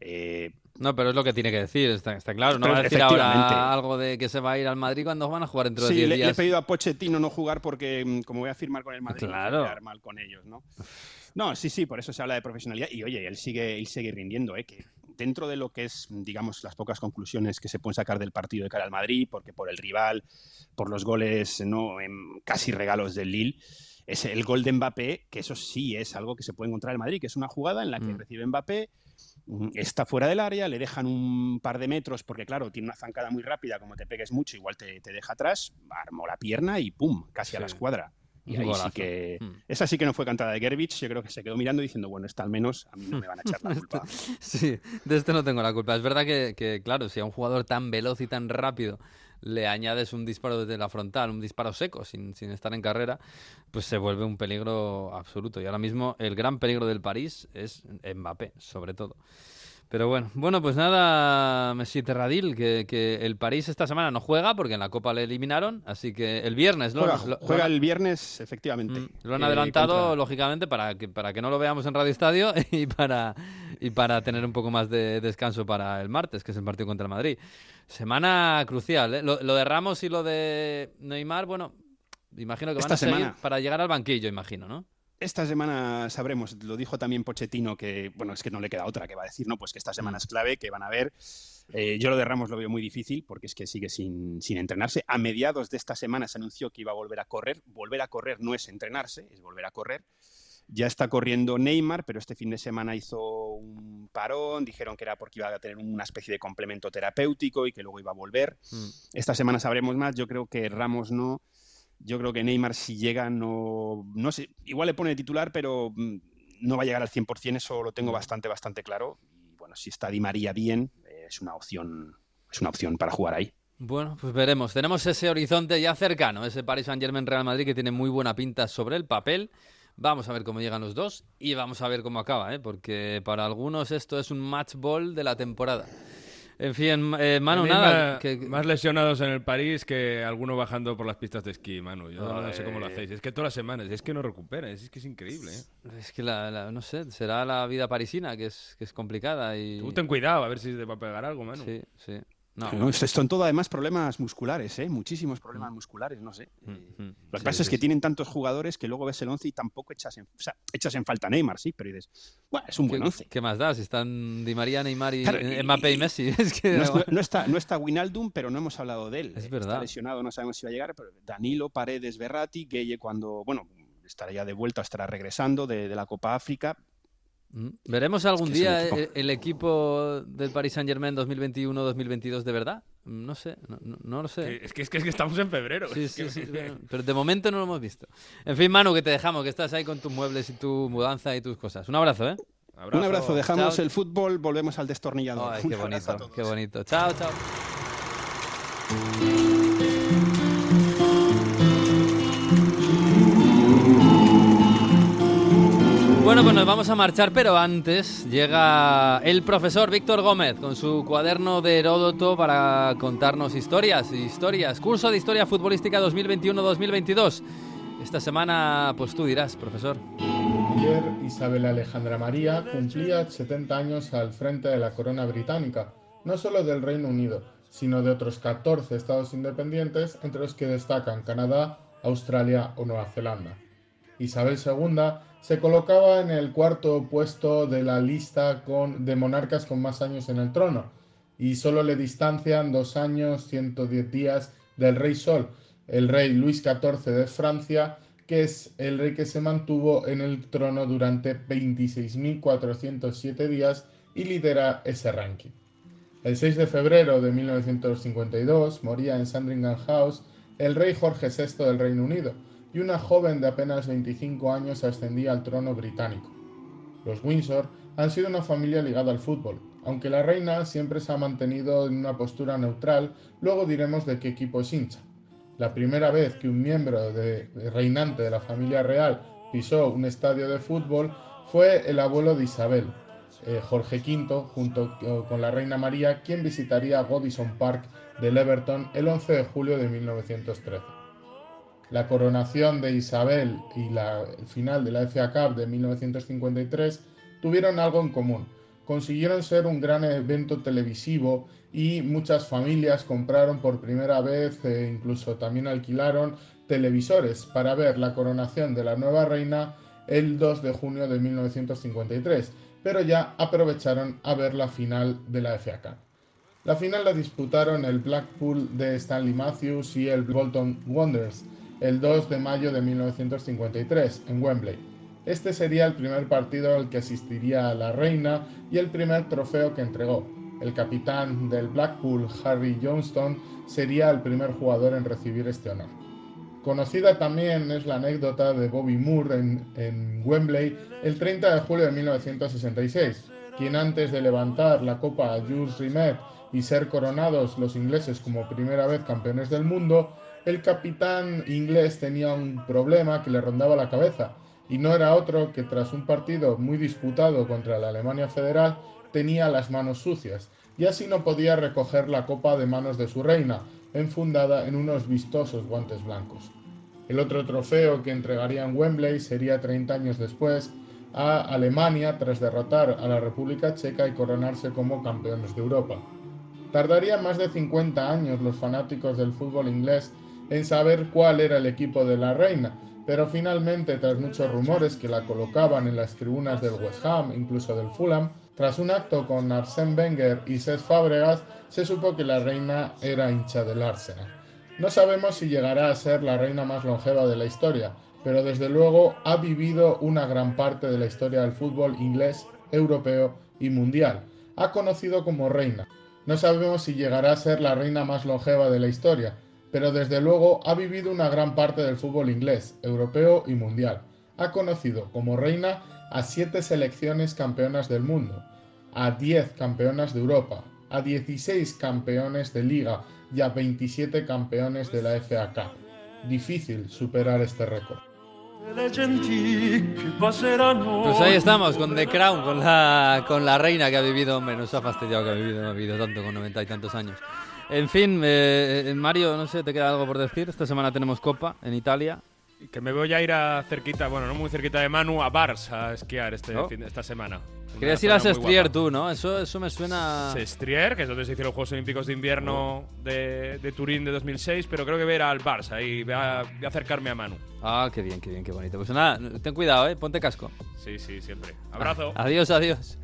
Eh, No, pero es lo que tiene que decir, está, está claro. No va a decir ahora algo de que se va a ir al Madrid cuando van a jugar dentro de sí, 10 le, le he días. pedido a Pochettino no jugar porque, mm, como voy a firmar con el Madrid, Claro. no voy a quedar mal con ellos, ¿no? No, sí, sí, por eso se habla de profesionalidad. Y oye, él sigue, él sigue rindiendo, ¿eh? Que dentro de lo que es, digamos, las pocas conclusiones que se pueden sacar del partido de cara al Madrid, porque por el rival, por los goles, ¿no? En casi regalos del Lille, es el gol de Mbappé, que eso sí es algo que se puede encontrar en Madrid, que es una jugada en la que Mm. recibe Mbappé, mm, está fuera del área, le dejan un par de metros, porque claro, tiene una zancada muy rápida, como te pegues mucho, igual te, te deja atrás, armó la pierna y ¡pum! casi a la escuadra. Y ahí sí que... Mm. Esa sí que no fue cantada de Gerbich, yo creo que se quedó mirando diciendo, bueno, esta al menos a mí no me van a echar la culpa. Sí, de este no tengo la culpa. Es verdad que, que, claro, si a un jugador tan veloz y tan rápido le añades un disparo desde la frontal, un disparo seco, sin, sin estar en carrera, pues se vuelve un peligro absoluto. Y ahora mismo el gran peligro del París es Mbappé, sobre todo. Pero bueno, bueno, pues nada, Messi Terradil, que, que el París esta semana no juega porque en la Copa le eliminaron, así que el viernes lo, Juega, lo- juega lo- el viernes, efectivamente. Mm, Lo han eh, adelantado, contra- lógicamente, para que, para que no lo veamos en Radio Estadio y para, y para tener un poco más de descanso para el martes, que es el partido contra el Madrid. Semana crucial, ¿eh? Lo, lo de Ramos y lo de Neymar, bueno, imagino que van Esta a seguir semana. para llegar al banquillo, imagino, ¿no? Esta semana sabremos, lo dijo también Pochettino, que bueno, es que no le queda otra que va a decir, ¿no? Pues que esta semana es clave, que van a ver. Eh, yo lo de Ramos lo veo muy difícil porque es que sigue sin, sin entrenarse. A mediados de esta semana se anunció que iba a volver a correr. Volver a correr no es entrenarse, es volver a correr. Ya está corriendo Neymar, pero este fin de semana hizo un parón, dijeron que era porque iba a tener una especie de complemento terapéutico y que luego iba a volver. Mm. Esta semana sabremos más, yo creo que Ramos no. Yo creo que Neymar si llega no, no sé, igual le pone de titular, pero mm, no va a llegar al 100%, eso lo tengo bastante, bastante claro. Y bueno, si está Di María bien, es una opción, es una opción para jugar ahí. Bueno, pues veremos. Tenemos ese horizonte ya cercano, ese Paris Saint-Germain Real Madrid que tiene muy buena pinta sobre el papel. Vamos a ver cómo llegan los dos y vamos a ver cómo acaba, ¿eh? porque para algunos esto es un match ball de la temporada. En fin, eh, Manu, nada. Más, que- más lesionados en el París que alguno bajando por las pistas de esquí, Manu. Yo no sé cómo lo hacéis. Es que todas las semanas, es que no recuperan, es que es increíble. ¿eh? Es que la, la- no sé, será la vida parisina que es, que es complicada y... Tú ten cuidado, a ver si te va a pegar algo, Manu. Sí, sí. No. No, esto son todo además problemas musculares, ¿eh? muchísimos problemas musculares, no sé. Mm, Eh, Lo que pasa es que tienen tantos jugadores que luego ves el 11 y tampoco echas en, o sea, echas en falta Neymar, sí, pero dices, bueno, es un buen ¿Qué, 11. qué más da? Si están Di María, Neymar y Claro, y- Mbappé y Messi. Es que, No, es- no está, no está Winaldum, pero no hemos hablado de él. Es Eh, verdad. Está lesionado, no sabemos si va a llegar, pero Danilo, Paredes, Berratti, Gueye cuando, bueno, estará ya de vuelta, estará regresando de, de la Copa África. Mm. ¿Veremos algún Es que es un día equipo. el, el equipo del Paris Saint Germain 2021-2022 de verdad? Mm, No sé, no, no- lo sé. Es que, es que, es que estamos en febrero. Sí, es que- sí, sí, bueno, pero de momento no lo hemos visto. En fin, Manu, que te dejamos, que estás ahí con tus muebles y tu mudanza y tus cosas. Un abrazo, ¿eh? Un abrazo, dejamos Chao. el fútbol, volvemos al destornillador. Ay, qué bonito, qué bonito. Chao, chao. Bueno, pues nos vamos a marchar, pero antes llega el profesor Víctor Gómez con su cuaderno de Heródoto para contarnos historias, historias, curso de historia futbolística 2021-2022. Esta semana, pues tú dirás, profesor. Ayer Isabel Alejandra María cumplía 70 años al frente de la corona británica, no solo del Reino Unido, sino de otros 14 estados independientes, entre los que destacan Canadá, Australia o Nueva Zelanda. Isabel II se colocaba en el cuarto puesto de la lista de monarcas con más años en el trono, y solo le distancian dos años, 110 días del Rey Sol, el rey Luis XIV de Francia, que es el rey que se mantuvo en el trono durante 26.407 días y lidera ese ranking. El 6 de febrero de 1952 moría en Sandringham House el rey Jorge VI del Reino Unido y una joven de apenas 25 años ascendía al trono británico. Los Windsor han sido una familia ligada al fútbol. Aunque la reina siempre se ha mantenido en una postura neutral, luego diremos de qué equipo es hincha. La primera vez que un miembro de, reinante de la familia real pisó un estadio de fútbol fue el abuelo de Isabel, eh, Jorge V, junto con la reina María, quien visitaría Godison Park del Everton el 11 de julio de 1913. La coronación de Isabel y la, el final de la FA Cup de 1953 tuvieron algo en común. Consiguieron ser un gran evento televisivo y muchas familias compraron por primera vez e incluso también alquilaron televisores para ver la coronación de la nueva reina el 2 de junio de 1953, pero ya aprovecharon a ver la final de la FA Cup. La final la disputaron el Blackpool de Stanley Matthews y el Bolton Wanderers el 2 de mayo de 1953 en Wembley. Este sería el primer partido al que asistiría la reina y el primer trofeo que entregó. El capitán del Blackpool, Harry Johnston, sería el primer jugador en recibir este honor. Conocida también es la anécdota de Bobby Moore en, Wembley el 30 de julio de 1966, quien antes de levantar la copa a Jules Rimet y ser coronados los ingleses como primera vez campeones del mundo, el capitán inglés tenía un problema que le rondaba la cabeza, y no era otro que tras un partido muy disputado contra la Alemania Federal tenía las manos sucias, y así no podía recoger la copa de manos de su reina, enfundada en unos vistosos guantes blancos. El otro trofeo que entregaría en Wembley sería 30 años después a Alemania tras derrotar a la República Checa y coronarse como campeones de Europa. Tardarían más de 50 años los fanáticos del fútbol inglés en saber cuál era el equipo de la reina, pero finalmente, tras muchos rumores que la colocaban en las tribunas del West Ham, incluso del Fulham, tras un acto con Arsène Wenger y Cesc Fábregas, se supo que la reina era hincha del Arsenal. No sabemos si llegará a ser la reina más longeva de la historia, pero desde luego ha vivido una gran parte de la historia del fútbol inglés, europeo y mundial. Ha conocido como reina. No sabemos si llegará a ser la reina más longeva de la historia, pero desde luego ha vivido una gran parte del fútbol inglés, europeo y mundial. Ha conocido como reina a siete selecciones campeonas del mundo, a 10 campeonas de Europa, a 16 campeones de liga y a 27 campeones de la FA Cup. Difícil superar este récord. Pues ahí estamos, con The Crown, con la, con la reina que ha vivido, hombre, nos ha fastidiado que ha vivido, ha vivido tanto con noventa y tantos años. En fin, eh, eh, Mario, no sé, ¿te queda algo por decir? Esta semana tenemos Copa en Italia. Que me voy a ir a cerquita, bueno, no muy cerquita de Manu, a Bars a esquiar este ¿No? fin- esta semana. Querías ir a Sestrier tú, ¿no? Eso, eso me suena... Sestrier, que es donde se hicieron los Juegos Olímpicos de Invierno de, de Turín de 2006, pero creo que voy a ir al Barça y voy a, voy a acercarme a Manu. Ah, qué bien, qué bien, qué bonito. Pues nada, ten cuidado, ¿eh? Ponte casco. Sí, sí, siempre. Abrazo. Adiós, adiós.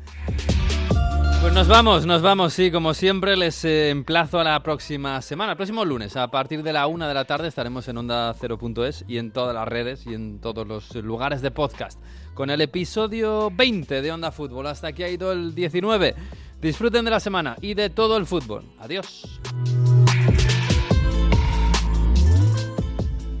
Pues nos vamos, nos vamos, sí, como siempre les eh, emplazo a la próxima semana, el próximo lunes, a partir de la una de la tarde estaremos en Onda 0.es y en todas las redes y en todos los lugares de podcast con el episodio 20 de Onda Fútbol. Hasta aquí ha ido el 19. Disfruten de la semana y de todo el fútbol. Adiós.